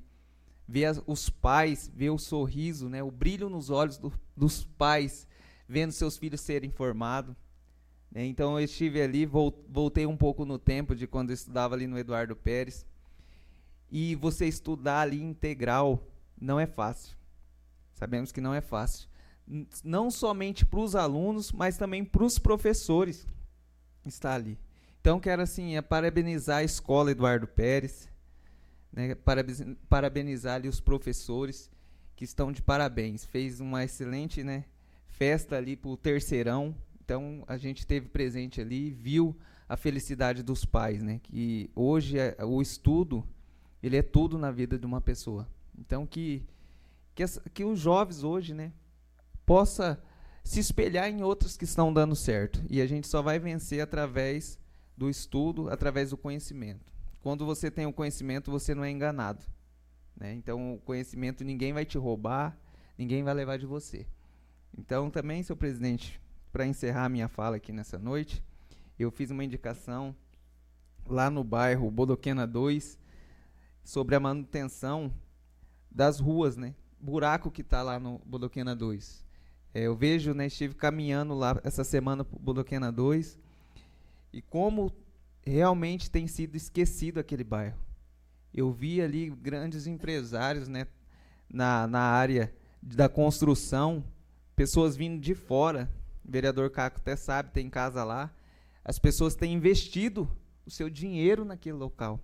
ver as, os pais, ver o sorriso, né, o brilho nos olhos do, dos pais, vendo seus filhos serem formados. Né, então eu estive ali, voltei um pouco no tempo de quando eu estudava ali no Eduardo Pérez, e você estudar ali integral não é fácil. Sabemos que não é fácil. Não somente para os alunos, mas também para os professores está ali. Então quero assim é parabenizar a escola Eduardo Pérez, né, parabenizar os professores que estão de parabéns. Fez uma excelente né, festa ali para o terceirão. Então a gente teve presente ali, viu a felicidade dos pais, né? Que hoje é, o estudo ele é tudo na vida de uma pessoa. Então que que, que os jovens hoje, né, possa se espelhar em outros que estão dando certo. E a gente só vai vencer através do estudo, através do conhecimento. Quando você tem o conhecimento, você não é enganado. Né? Então, o conhecimento ninguém vai te roubar, ninguém vai levar de você. Então, também, seu presidente, para encerrar minha fala aqui nessa noite, eu fiz uma indicação lá no bairro Bodoquena 2, sobre a manutenção das ruas, né? Buraco que está lá no Bodoquena 2. É, eu vejo, né, estive caminhando lá essa semana para Bodoquena 2 e como realmente tem sido esquecido aquele bairro. Eu vi ali grandes empresários, né, na, na área da construção, pessoas vindo de fora. O vereador Caco até sabe, tem casa lá. As pessoas têm investido o seu dinheiro naquele local.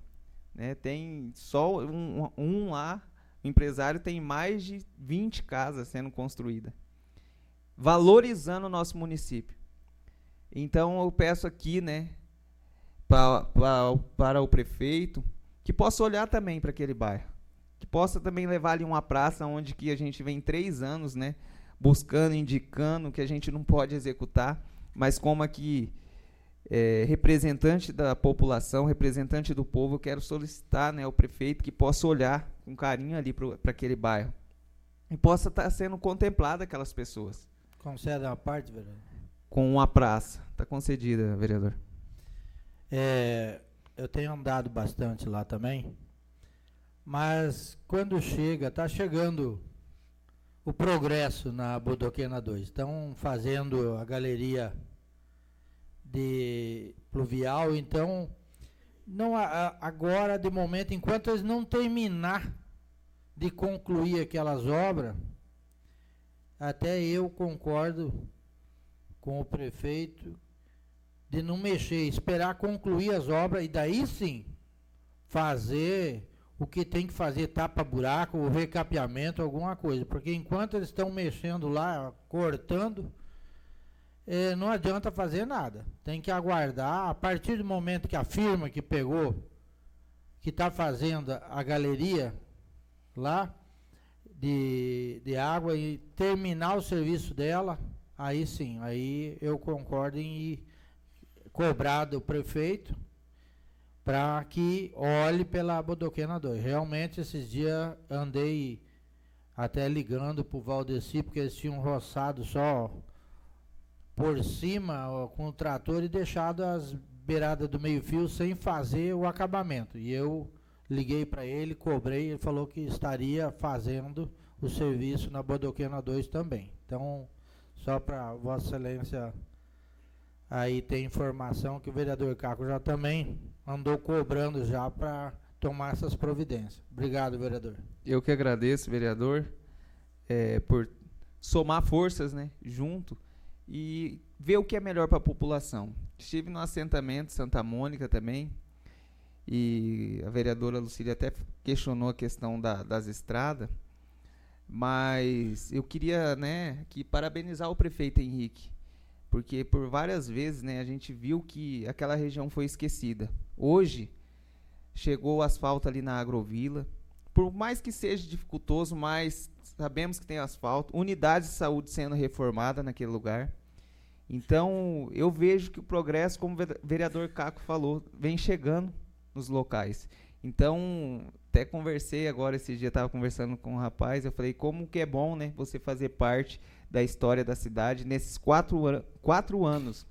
Né? Tem só um, um lá, o empresário tem mais de 20 casas sendo construídas, valorizando o nosso município. Então eu peço aqui, né, pra, pra, para o prefeito, que possa olhar também para aquele bairro, que possa também levar ali uma praça onde que a gente vem três anos, né, buscando, indicando que a gente não pode executar, mas como aqui é, representante da população, representante do povo, eu quero solicitar né, ao prefeito que possa olhar com carinho ali para aquele bairro e possa estar tá sendo contemplada aquelas pessoas. Concede uma parte, vereador? Com uma praça. Está concedida, vereador. É, eu tenho andado bastante lá também, mas quando chega, está chegando o progresso na Bodoquena 2. Estão fazendo a galeria de pluvial, então não agora de momento, enquanto eles não terminar de concluir aquelas obras, até eu concordo com o prefeito de não mexer, esperar concluir as obras e daí sim fazer o que tem que fazer, tapa-buraco, o recapeamento, alguma coisa. Porque enquanto eles estão mexendo lá, cortando, eh, não adianta fazer nada. Tem que aguardar. A partir do momento que a firma que pegou, que está fazendo a galeria lá de, de água e terminar o serviço dela, aí sim, aí eu concordo em ir cobrar do prefeito para que olhe pela Bodoquena 2. Realmente, esses dias andei até ligando para o Valdeci, porque eles tinham roçado só por cima com o trator e deixado as beiradas do meio-fio sem fazer o acabamento. E eu liguei para ele, cobrei, ele falou que estaria fazendo o serviço na Bodoquena 2 também. Então, só para Vossa Excelência aí tem informação que o vereador Caco já também andou cobrando já para tomar essas providências. Obrigado, vereador. Eu que agradeço, vereador, é, por somar forças, né, junto e ver o que é melhor para a população. Estive no assentamento Santa Mônica também e a vereadora Lucília até questionou a questão da, das estradas, mas eu queria, né, que parabenizar o prefeito Henrique porque por várias vezes né, a gente viu que aquela região foi esquecida. Hoje chegou o asfalto ali na Agrovila. Por mais que seja dificultoso, mas sabemos que tem asfalto. Unidades de saúde sendo reformada naquele lugar. Então, eu vejo que o progresso, como o vereador Caco falou, vem chegando nos locais. Então, até conversei agora, esse dia estava conversando com um rapaz, eu falei, como que é bom, né, você fazer parte da história da cidade. Nesses quatro, quatro anos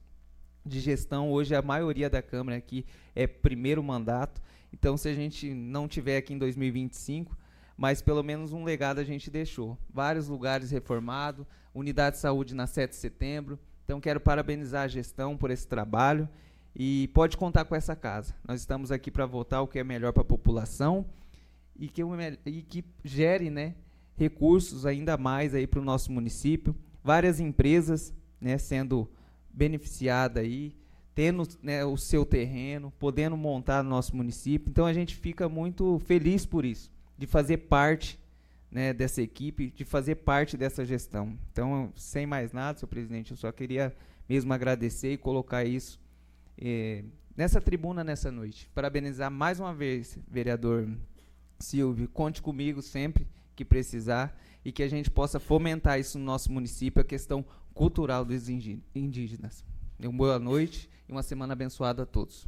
de gestão, hoje a maioria da Câmara aqui é primeiro mandato. Então, se a gente não tiver aqui em 2025, mas pelo menos um legado a gente deixou. Vários lugares reformados, unidade de saúde na 7 de setembro. Então, quero parabenizar a gestão por esse trabalho e pode contar com essa casa. Nós estamos aqui para votar o que é melhor para a população e que, e que gere né, recursos ainda mais aí para o nosso município, várias empresas né, sendo beneficiadas aí, tendo né, o seu terreno, podendo montar no nosso município. Então a gente fica muito feliz por isso, de fazer parte né, dessa equipe, de fazer parte dessa gestão. Então, sem mais nada, senhor presidente, eu só queria mesmo agradecer e colocar isso eh, nessa tribuna nessa noite. Parabenizar mais uma vez, vereador Silvio. Conte comigo sempre que precisar e que a gente possa fomentar isso no nosso município, a questão cultural dos indígenas. Uma boa noite e uma semana abençoada a todos.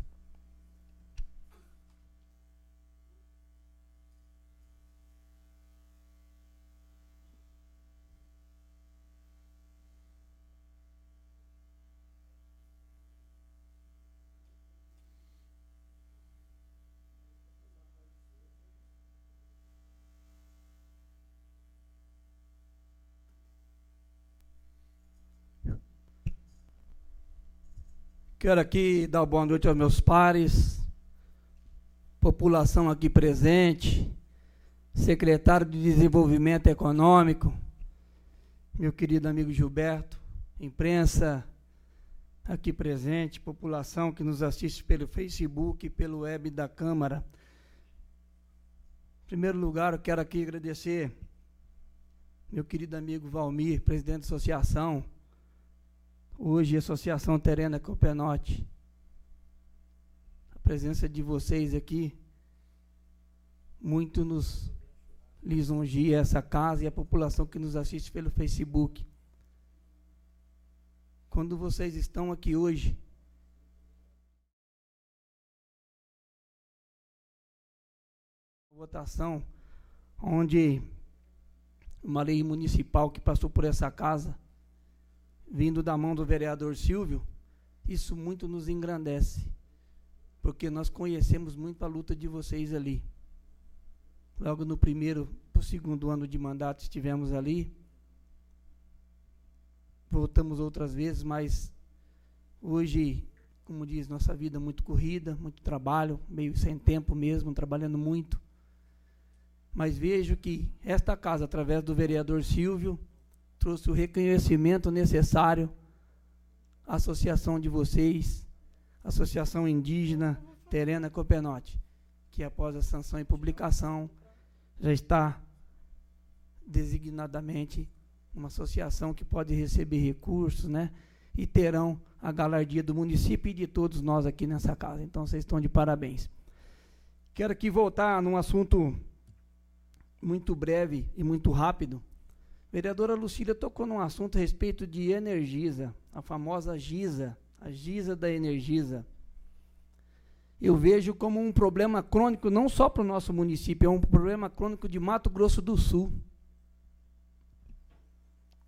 Quero aqui dar boa noite aos meus pares, população aqui presente, secretário de Desenvolvimento Econômico, meu querido amigo Gilberto, imprensa aqui presente, população que nos assiste pelo Facebook e pelo web da Câmara. primeiro lugar, eu quero aqui agradecer meu querido amigo Valmir, presidente da associação, hoje Associação Terena Copenote. A presença de vocês aqui muito nos lisonjia essa casa e a população que nos assiste pelo Facebook. Quando vocês estão aqui hoje, votação onde uma lei municipal que passou por essa casa, vindo da mão do vereador Silvio, isso muito nos engrandece, porque nós conhecemos muito a luta de vocês ali. Logo no primeiro para o segundo ano de mandato estivemos ali. Voltamos outras vezes, mas hoje, como diz, nossa vida é muito corrida, muito trabalho, meio sem tempo mesmo, trabalhando muito. Mas vejo que esta casa, através do vereador Silvio, trouxe o reconhecimento necessário à associação de vocês, Associação Indígena Terena Copenote, que após a sanção e publicação já está designadamente uma associação que pode receber recursos, né? E terão a galardia do município e de todos nós aqui nessa casa. Então vocês estão de parabéns. Quero aqui voltar num assunto muito breve e muito rápido. Vereadora Lucília tocou num assunto a respeito de Energisa, a famosa GISA, a GISA da Energisa eu vejo como um problema crônico não só para o nosso município, é um problema crônico de Mato Grosso do Sul.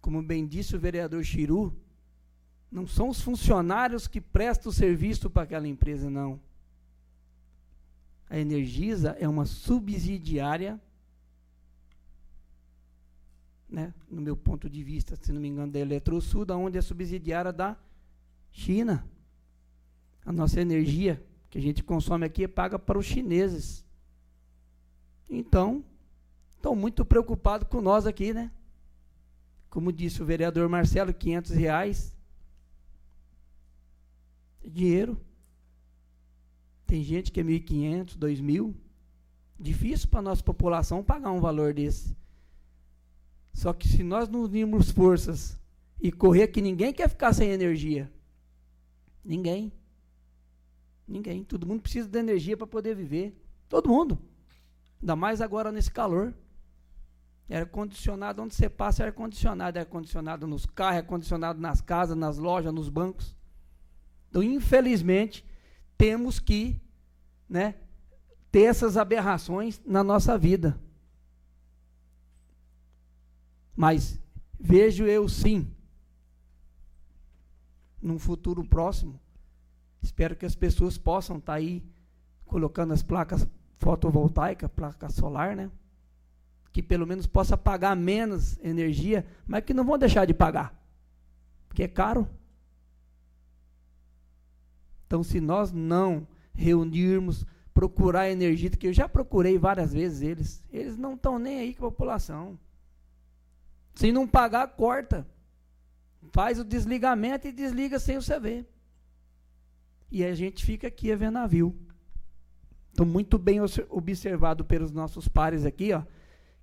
Como bem disse o vereador Chiru, não são os funcionários que prestam o serviço para aquela empresa, não. A Energisa é uma subsidiária, né, no meu ponto de vista, se não me engano, da Eletrosul, onde é subsidiária da China. A nossa energia que a gente consome aqui é paga para os chineses. Então, estão muito preocupados com nós aqui, né? Como disse o vereador Marcelo, 500 reais. Dinheiro. Tem gente que é 1.500, 2.000. Difícil para a nossa população pagar um valor desse. Só que se nós não unirmos forças e correr que ninguém quer ficar sem energia. Ninguém. Ninguém. Todo mundo precisa de energia para poder viver. Todo mundo. Ainda mais agora nesse calor. Ar-condicionado, onde você passa, é ar-condicionado. É ar-condicionado nos carros, ar-condicionado nas casas, nas lojas, nos bancos. Então, infelizmente, temos que né, ter essas aberrações na nossa vida. Mas vejo eu sim, num futuro próximo, Espero que as pessoas possam estar tá aí colocando as placas fotovoltaicas, placa solar, né? Que pelo menos possa pagar menos energia, mas que não vão deixar de pagar. Porque é caro. Então, se nós não reunirmos, procurar energia, que eu já procurei várias vezes eles, eles não estão nem aí com a população. Se não pagar, corta. Faz o desligamento e desliga sem você ver e a gente fica aqui a ver navio. Então, muito bem observado pelos nossos pares aqui, ó,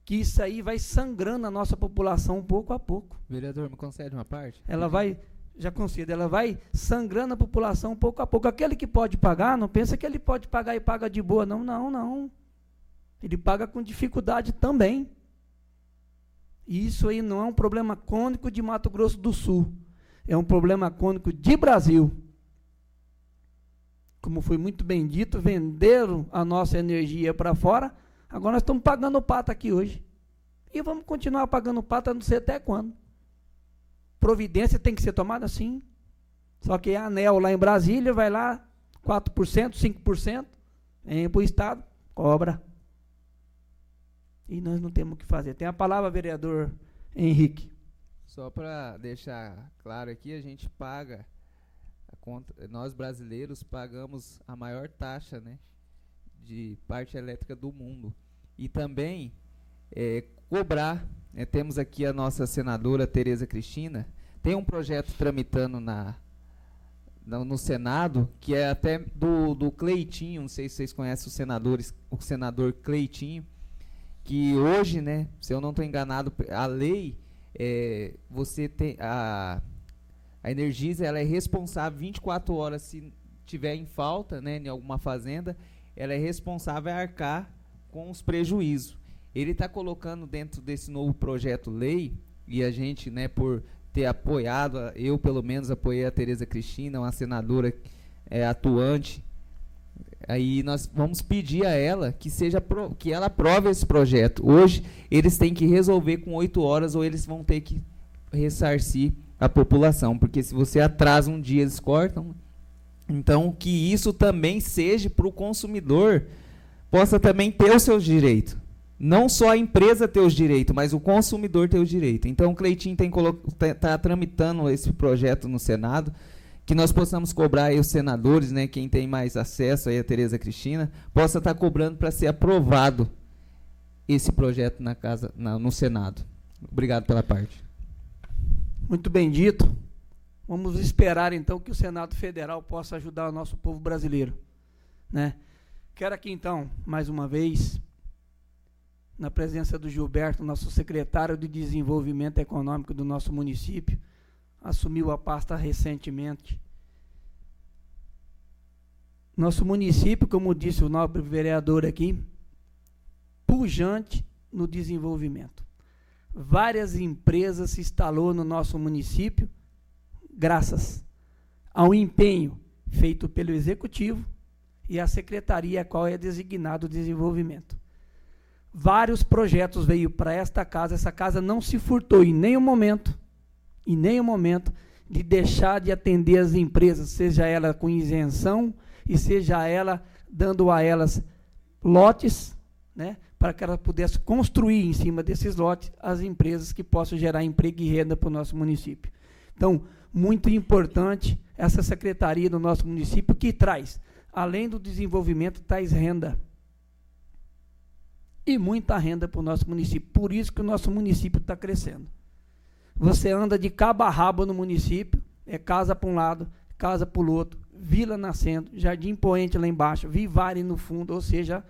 que isso aí vai sangrando a nossa população pouco a pouco. Vereador, me concede uma parte? Ela vai, já concedo, ela vai sangrando a população pouco a pouco. Aquele que pode pagar, não pensa que ele pode pagar e paga de boa. Não, não, não. Ele paga com dificuldade também. E isso aí não é um problema crônico de Mato Grosso do Sul. É um problema crônico de Brasil como foi muito bem dito, venderam a nossa energia para fora. Agora nós estamos pagando pato aqui hoje. E vamos continuar pagando pato, não sei até quando. Providência tem que ser tomada sim. Só que a ANEL lá em Brasília vai lá, 4%, 5%, vem para o Estado, cobra. E nós não temos o que fazer. Tem a palavra, vereador Henrique. Só para deixar claro aqui, a gente paga conta, nós brasileiros pagamos a maior taxa né, de parte elétrica do mundo. E também é, cobrar, né, temos aqui a nossa senadora Tereza Cristina, tem um projeto tramitando na, no, no Senado, que é até do, do Cleitinho, não sei se vocês conhecem os senadores, o senador Cleitinho, que hoje, né, se eu não estou enganado, a lei, é, você tem a, a Energisa, ela é responsável 24 horas se tiver em falta, né, em alguma fazenda, ela é responsável a arcar com os prejuízos. Ele está colocando dentro desse novo projeto lei e a gente, né, por ter apoiado, eu pelo menos apoiei a Tereza Cristina, uma senadora é, atuante. Aí nós vamos pedir a ela que seja pro, que ela aprove esse projeto. Hoje eles têm que resolver com oito horas ou eles vão ter que ressarcir a população, porque se você atrasa um dia eles cortam. Então que isso também seja para o consumidor possa também ter os seus direitos. Não só a empresa ter os direitos, mas o consumidor ter os direitos. Então o Cleitinho está tá tramitando esse projeto no Senado que nós possamos cobrar aí os senadores, né, quem tem mais acesso aí a Tereza Cristina, possa estar tá cobrando para ser aprovado esse projeto na casa, na, no Senado. Obrigado pela parte. Muito bem dito. Vamos esperar então que o Senado Federal possa ajudar o nosso povo brasileiro, né? Quero aqui então, mais uma vez, na presença do Gilberto, nosso secretário de Desenvolvimento Econômico do nosso município, assumiu a pasta recentemente. Nosso município, como disse o nobre vereador aqui, pujante no desenvolvimento. Várias empresas se instalou no nosso município graças ao empenho feito pelo executivo e a secretaria a qual é designado o desenvolvimento. Vários projetos veio para esta casa, essa casa não se furtou em nenhum momento em nenhum momento de deixar de atender as empresas, seja ela com isenção e seja ela dando a elas lotes, né, para que ela pudesse construir em cima desses lotes as empresas que possam gerar emprego e renda para o nosso município. Então, muito importante essa secretaria do nosso município que traz, além do desenvolvimento, traz renda. E muita renda para o nosso município. Por isso que o nosso município está crescendo. Você anda de cabo a rabo no município, é casa para um lado, casa para o outro, vila nascendo, jardim poente lá embaixo, Vivare no fundo, ou seja,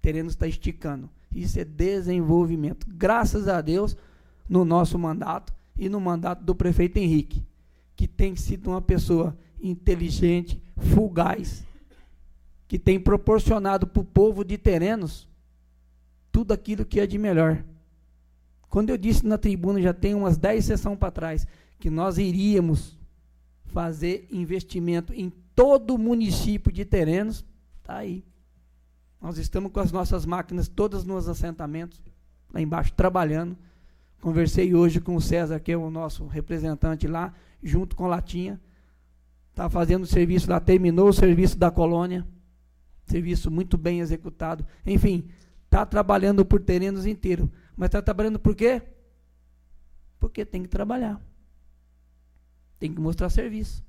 terreno está esticando. Isso é desenvolvimento. Graças a Deus, no nosso mandato e no mandato do prefeito Henrique, que tem sido uma pessoa inteligente, fugaz, que tem proporcionado para o povo de terrenos tudo aquilo que é de melhor. Quando eu disse na tribuna, já tem umas 10 sessões para trás, que nós iríamos fazer investimento em todo o município de Terrenos, está aí. Nós estamos com as nossas máquinas todas nos assentamentos, lá embaixo, trabalhando. Conversei hoje com o César, que é o nosso representante lá, junto com Latinha. Está fazendo o serviço lá, terminou o serviço da colônia. Serviço muito bem executado. Enfim, está trabalhando por terrenos inteiro. Mas está trabalhando por quê? Porque tem que trabalhar. Tem que mostrar serviço.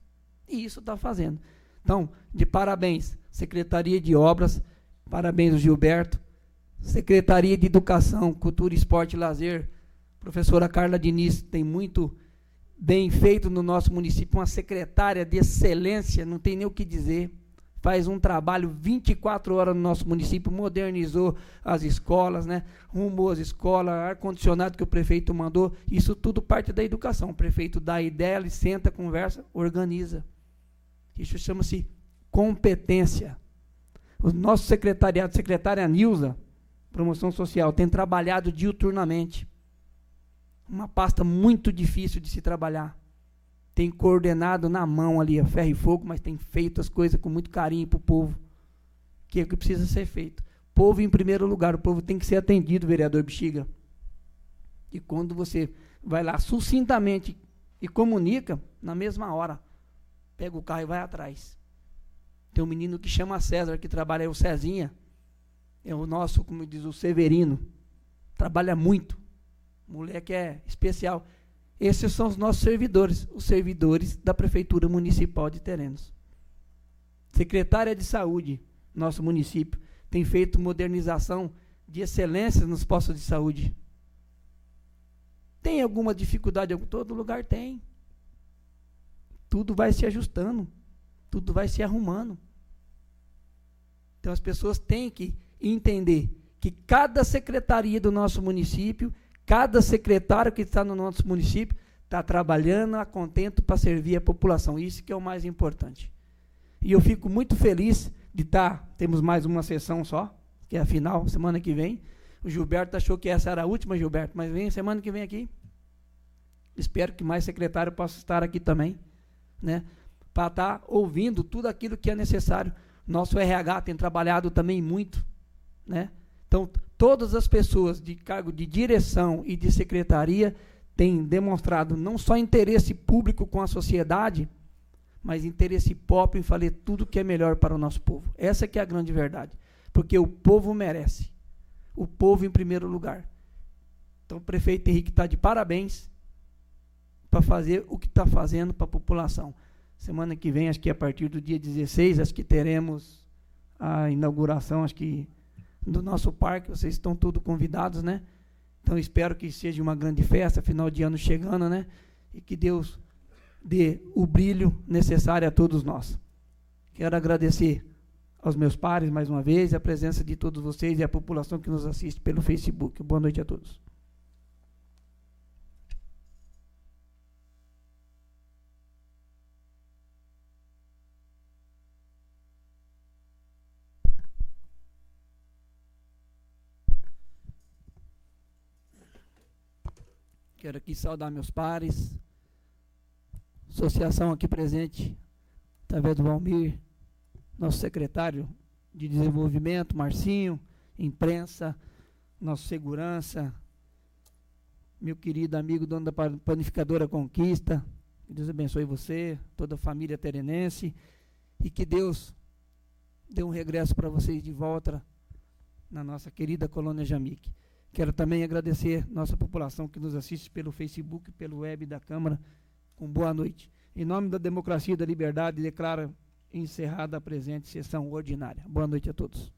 E isso está fazendo. Então, de parabéns, Secretaria de Obras, parabéns ao Gilberto, Secretaria de Educação, Cultura, Esporte e Lazer, professora Carla Diniz, tem muito bem feito no nosso município, uma secretária de excelência, não tem nem o que dizer faz um trabalho 24 horas no nosso município, modernizou as escolas, né? rumou as escolas, ar-condicionado que o prefeito mandou, isso tudo parte da educação. O prefeito dá a ideia, ele senta, conversa, organiza. Isso chama-se competência. O nosso secretariado, secretária Nilza, Promoção Social, tem trabalhado diuturnamente. Uma pasta muito difícil de se trabalhar tem coordenado na mão ali a ferro e fogo, mas tem feito as coisas com muito carinho para o povo, que é o que precisa ser feito. Povo em primeiro lugar, o povo tem que ser atendido, vereador Bexiga. E quando você vai lá sucintamente e comunica, na mesma hora, pega o carro e vai atrás. Tem um menino que chama César, que trabalha aí, o Cezinha, é o nosso, como diz o Severino, trabalha muito. Moleque é especial. Esses são os nossos servidores, os servidores da Prefeitura Municipal de Terenos. Secretária de Saúde, nosso município, tem feito modernização de excelência nos postos de saúde. Tem alguma dificuldade? Todo lugar tem. Tudo vai se ajustando, tudo vai se arrumando. Então as pessoas têm que entender que cada secretaria do nosso município, cada secretário que está no nosso município, está trabalhando a contento para servir a população. Isso que é o mais importante. E eu fico muito feliz de estar, tá, temos mais uma sessão só, que é a final, semana que vem. O Gilberto achou que essa era a última, Gilberto, mas vem semana que vem aqui. Espero que mais secretário possa estar aqui também, né? Para estar tá ouvindo tudo aquilo que é necessário. Nosso RH tem trabalhado também muito, né? Então, todas as pessoas de cargo de direção e de secretaria têm demonstrado não só interesse público com a sociedade, mas interesse próprio em fazer tudo que é melhor para o nosso povo. Essa que é a grande verdade. Porque o povo merece. O povo em primeiro lugar. Então, o prefeito Henrique está de parabéns para fazer o que está fazendo para a população. Semana que vem, acho que a partir do dia 16, acho que teremos a inauguração, acho que do nosso parque. Vocês estão todos convidados, né? Então espero que seja uma grande festa, final de ano chegando, né? E que Deus dê o brilho necessário a todos nós. Quero agradecer aos meus pares mais uma vez, a presença de todos vocês e a população que nos assiste pelo Facebook. Boa noite a todos. Quero aqui saudar meus pares, associação aqui presente, através do Valmir, nosso secretário de desenvolvimento, Marcinho, imprensa, nosso segurança, meu querido amigo dono da panificadora Conquista, que Deus abençoe você, toda a família terenense, e que Deus dê um regresso para vocês de volta na nossa querida colônia Jamique. Quero também agradecer nossa população que nos assiste pelo Facebook, pelo web da Câmara, com boa noite. Em nome da democracia e da liberdade, declaro encerrada a presente sessão ordinária. Boa noite a todos.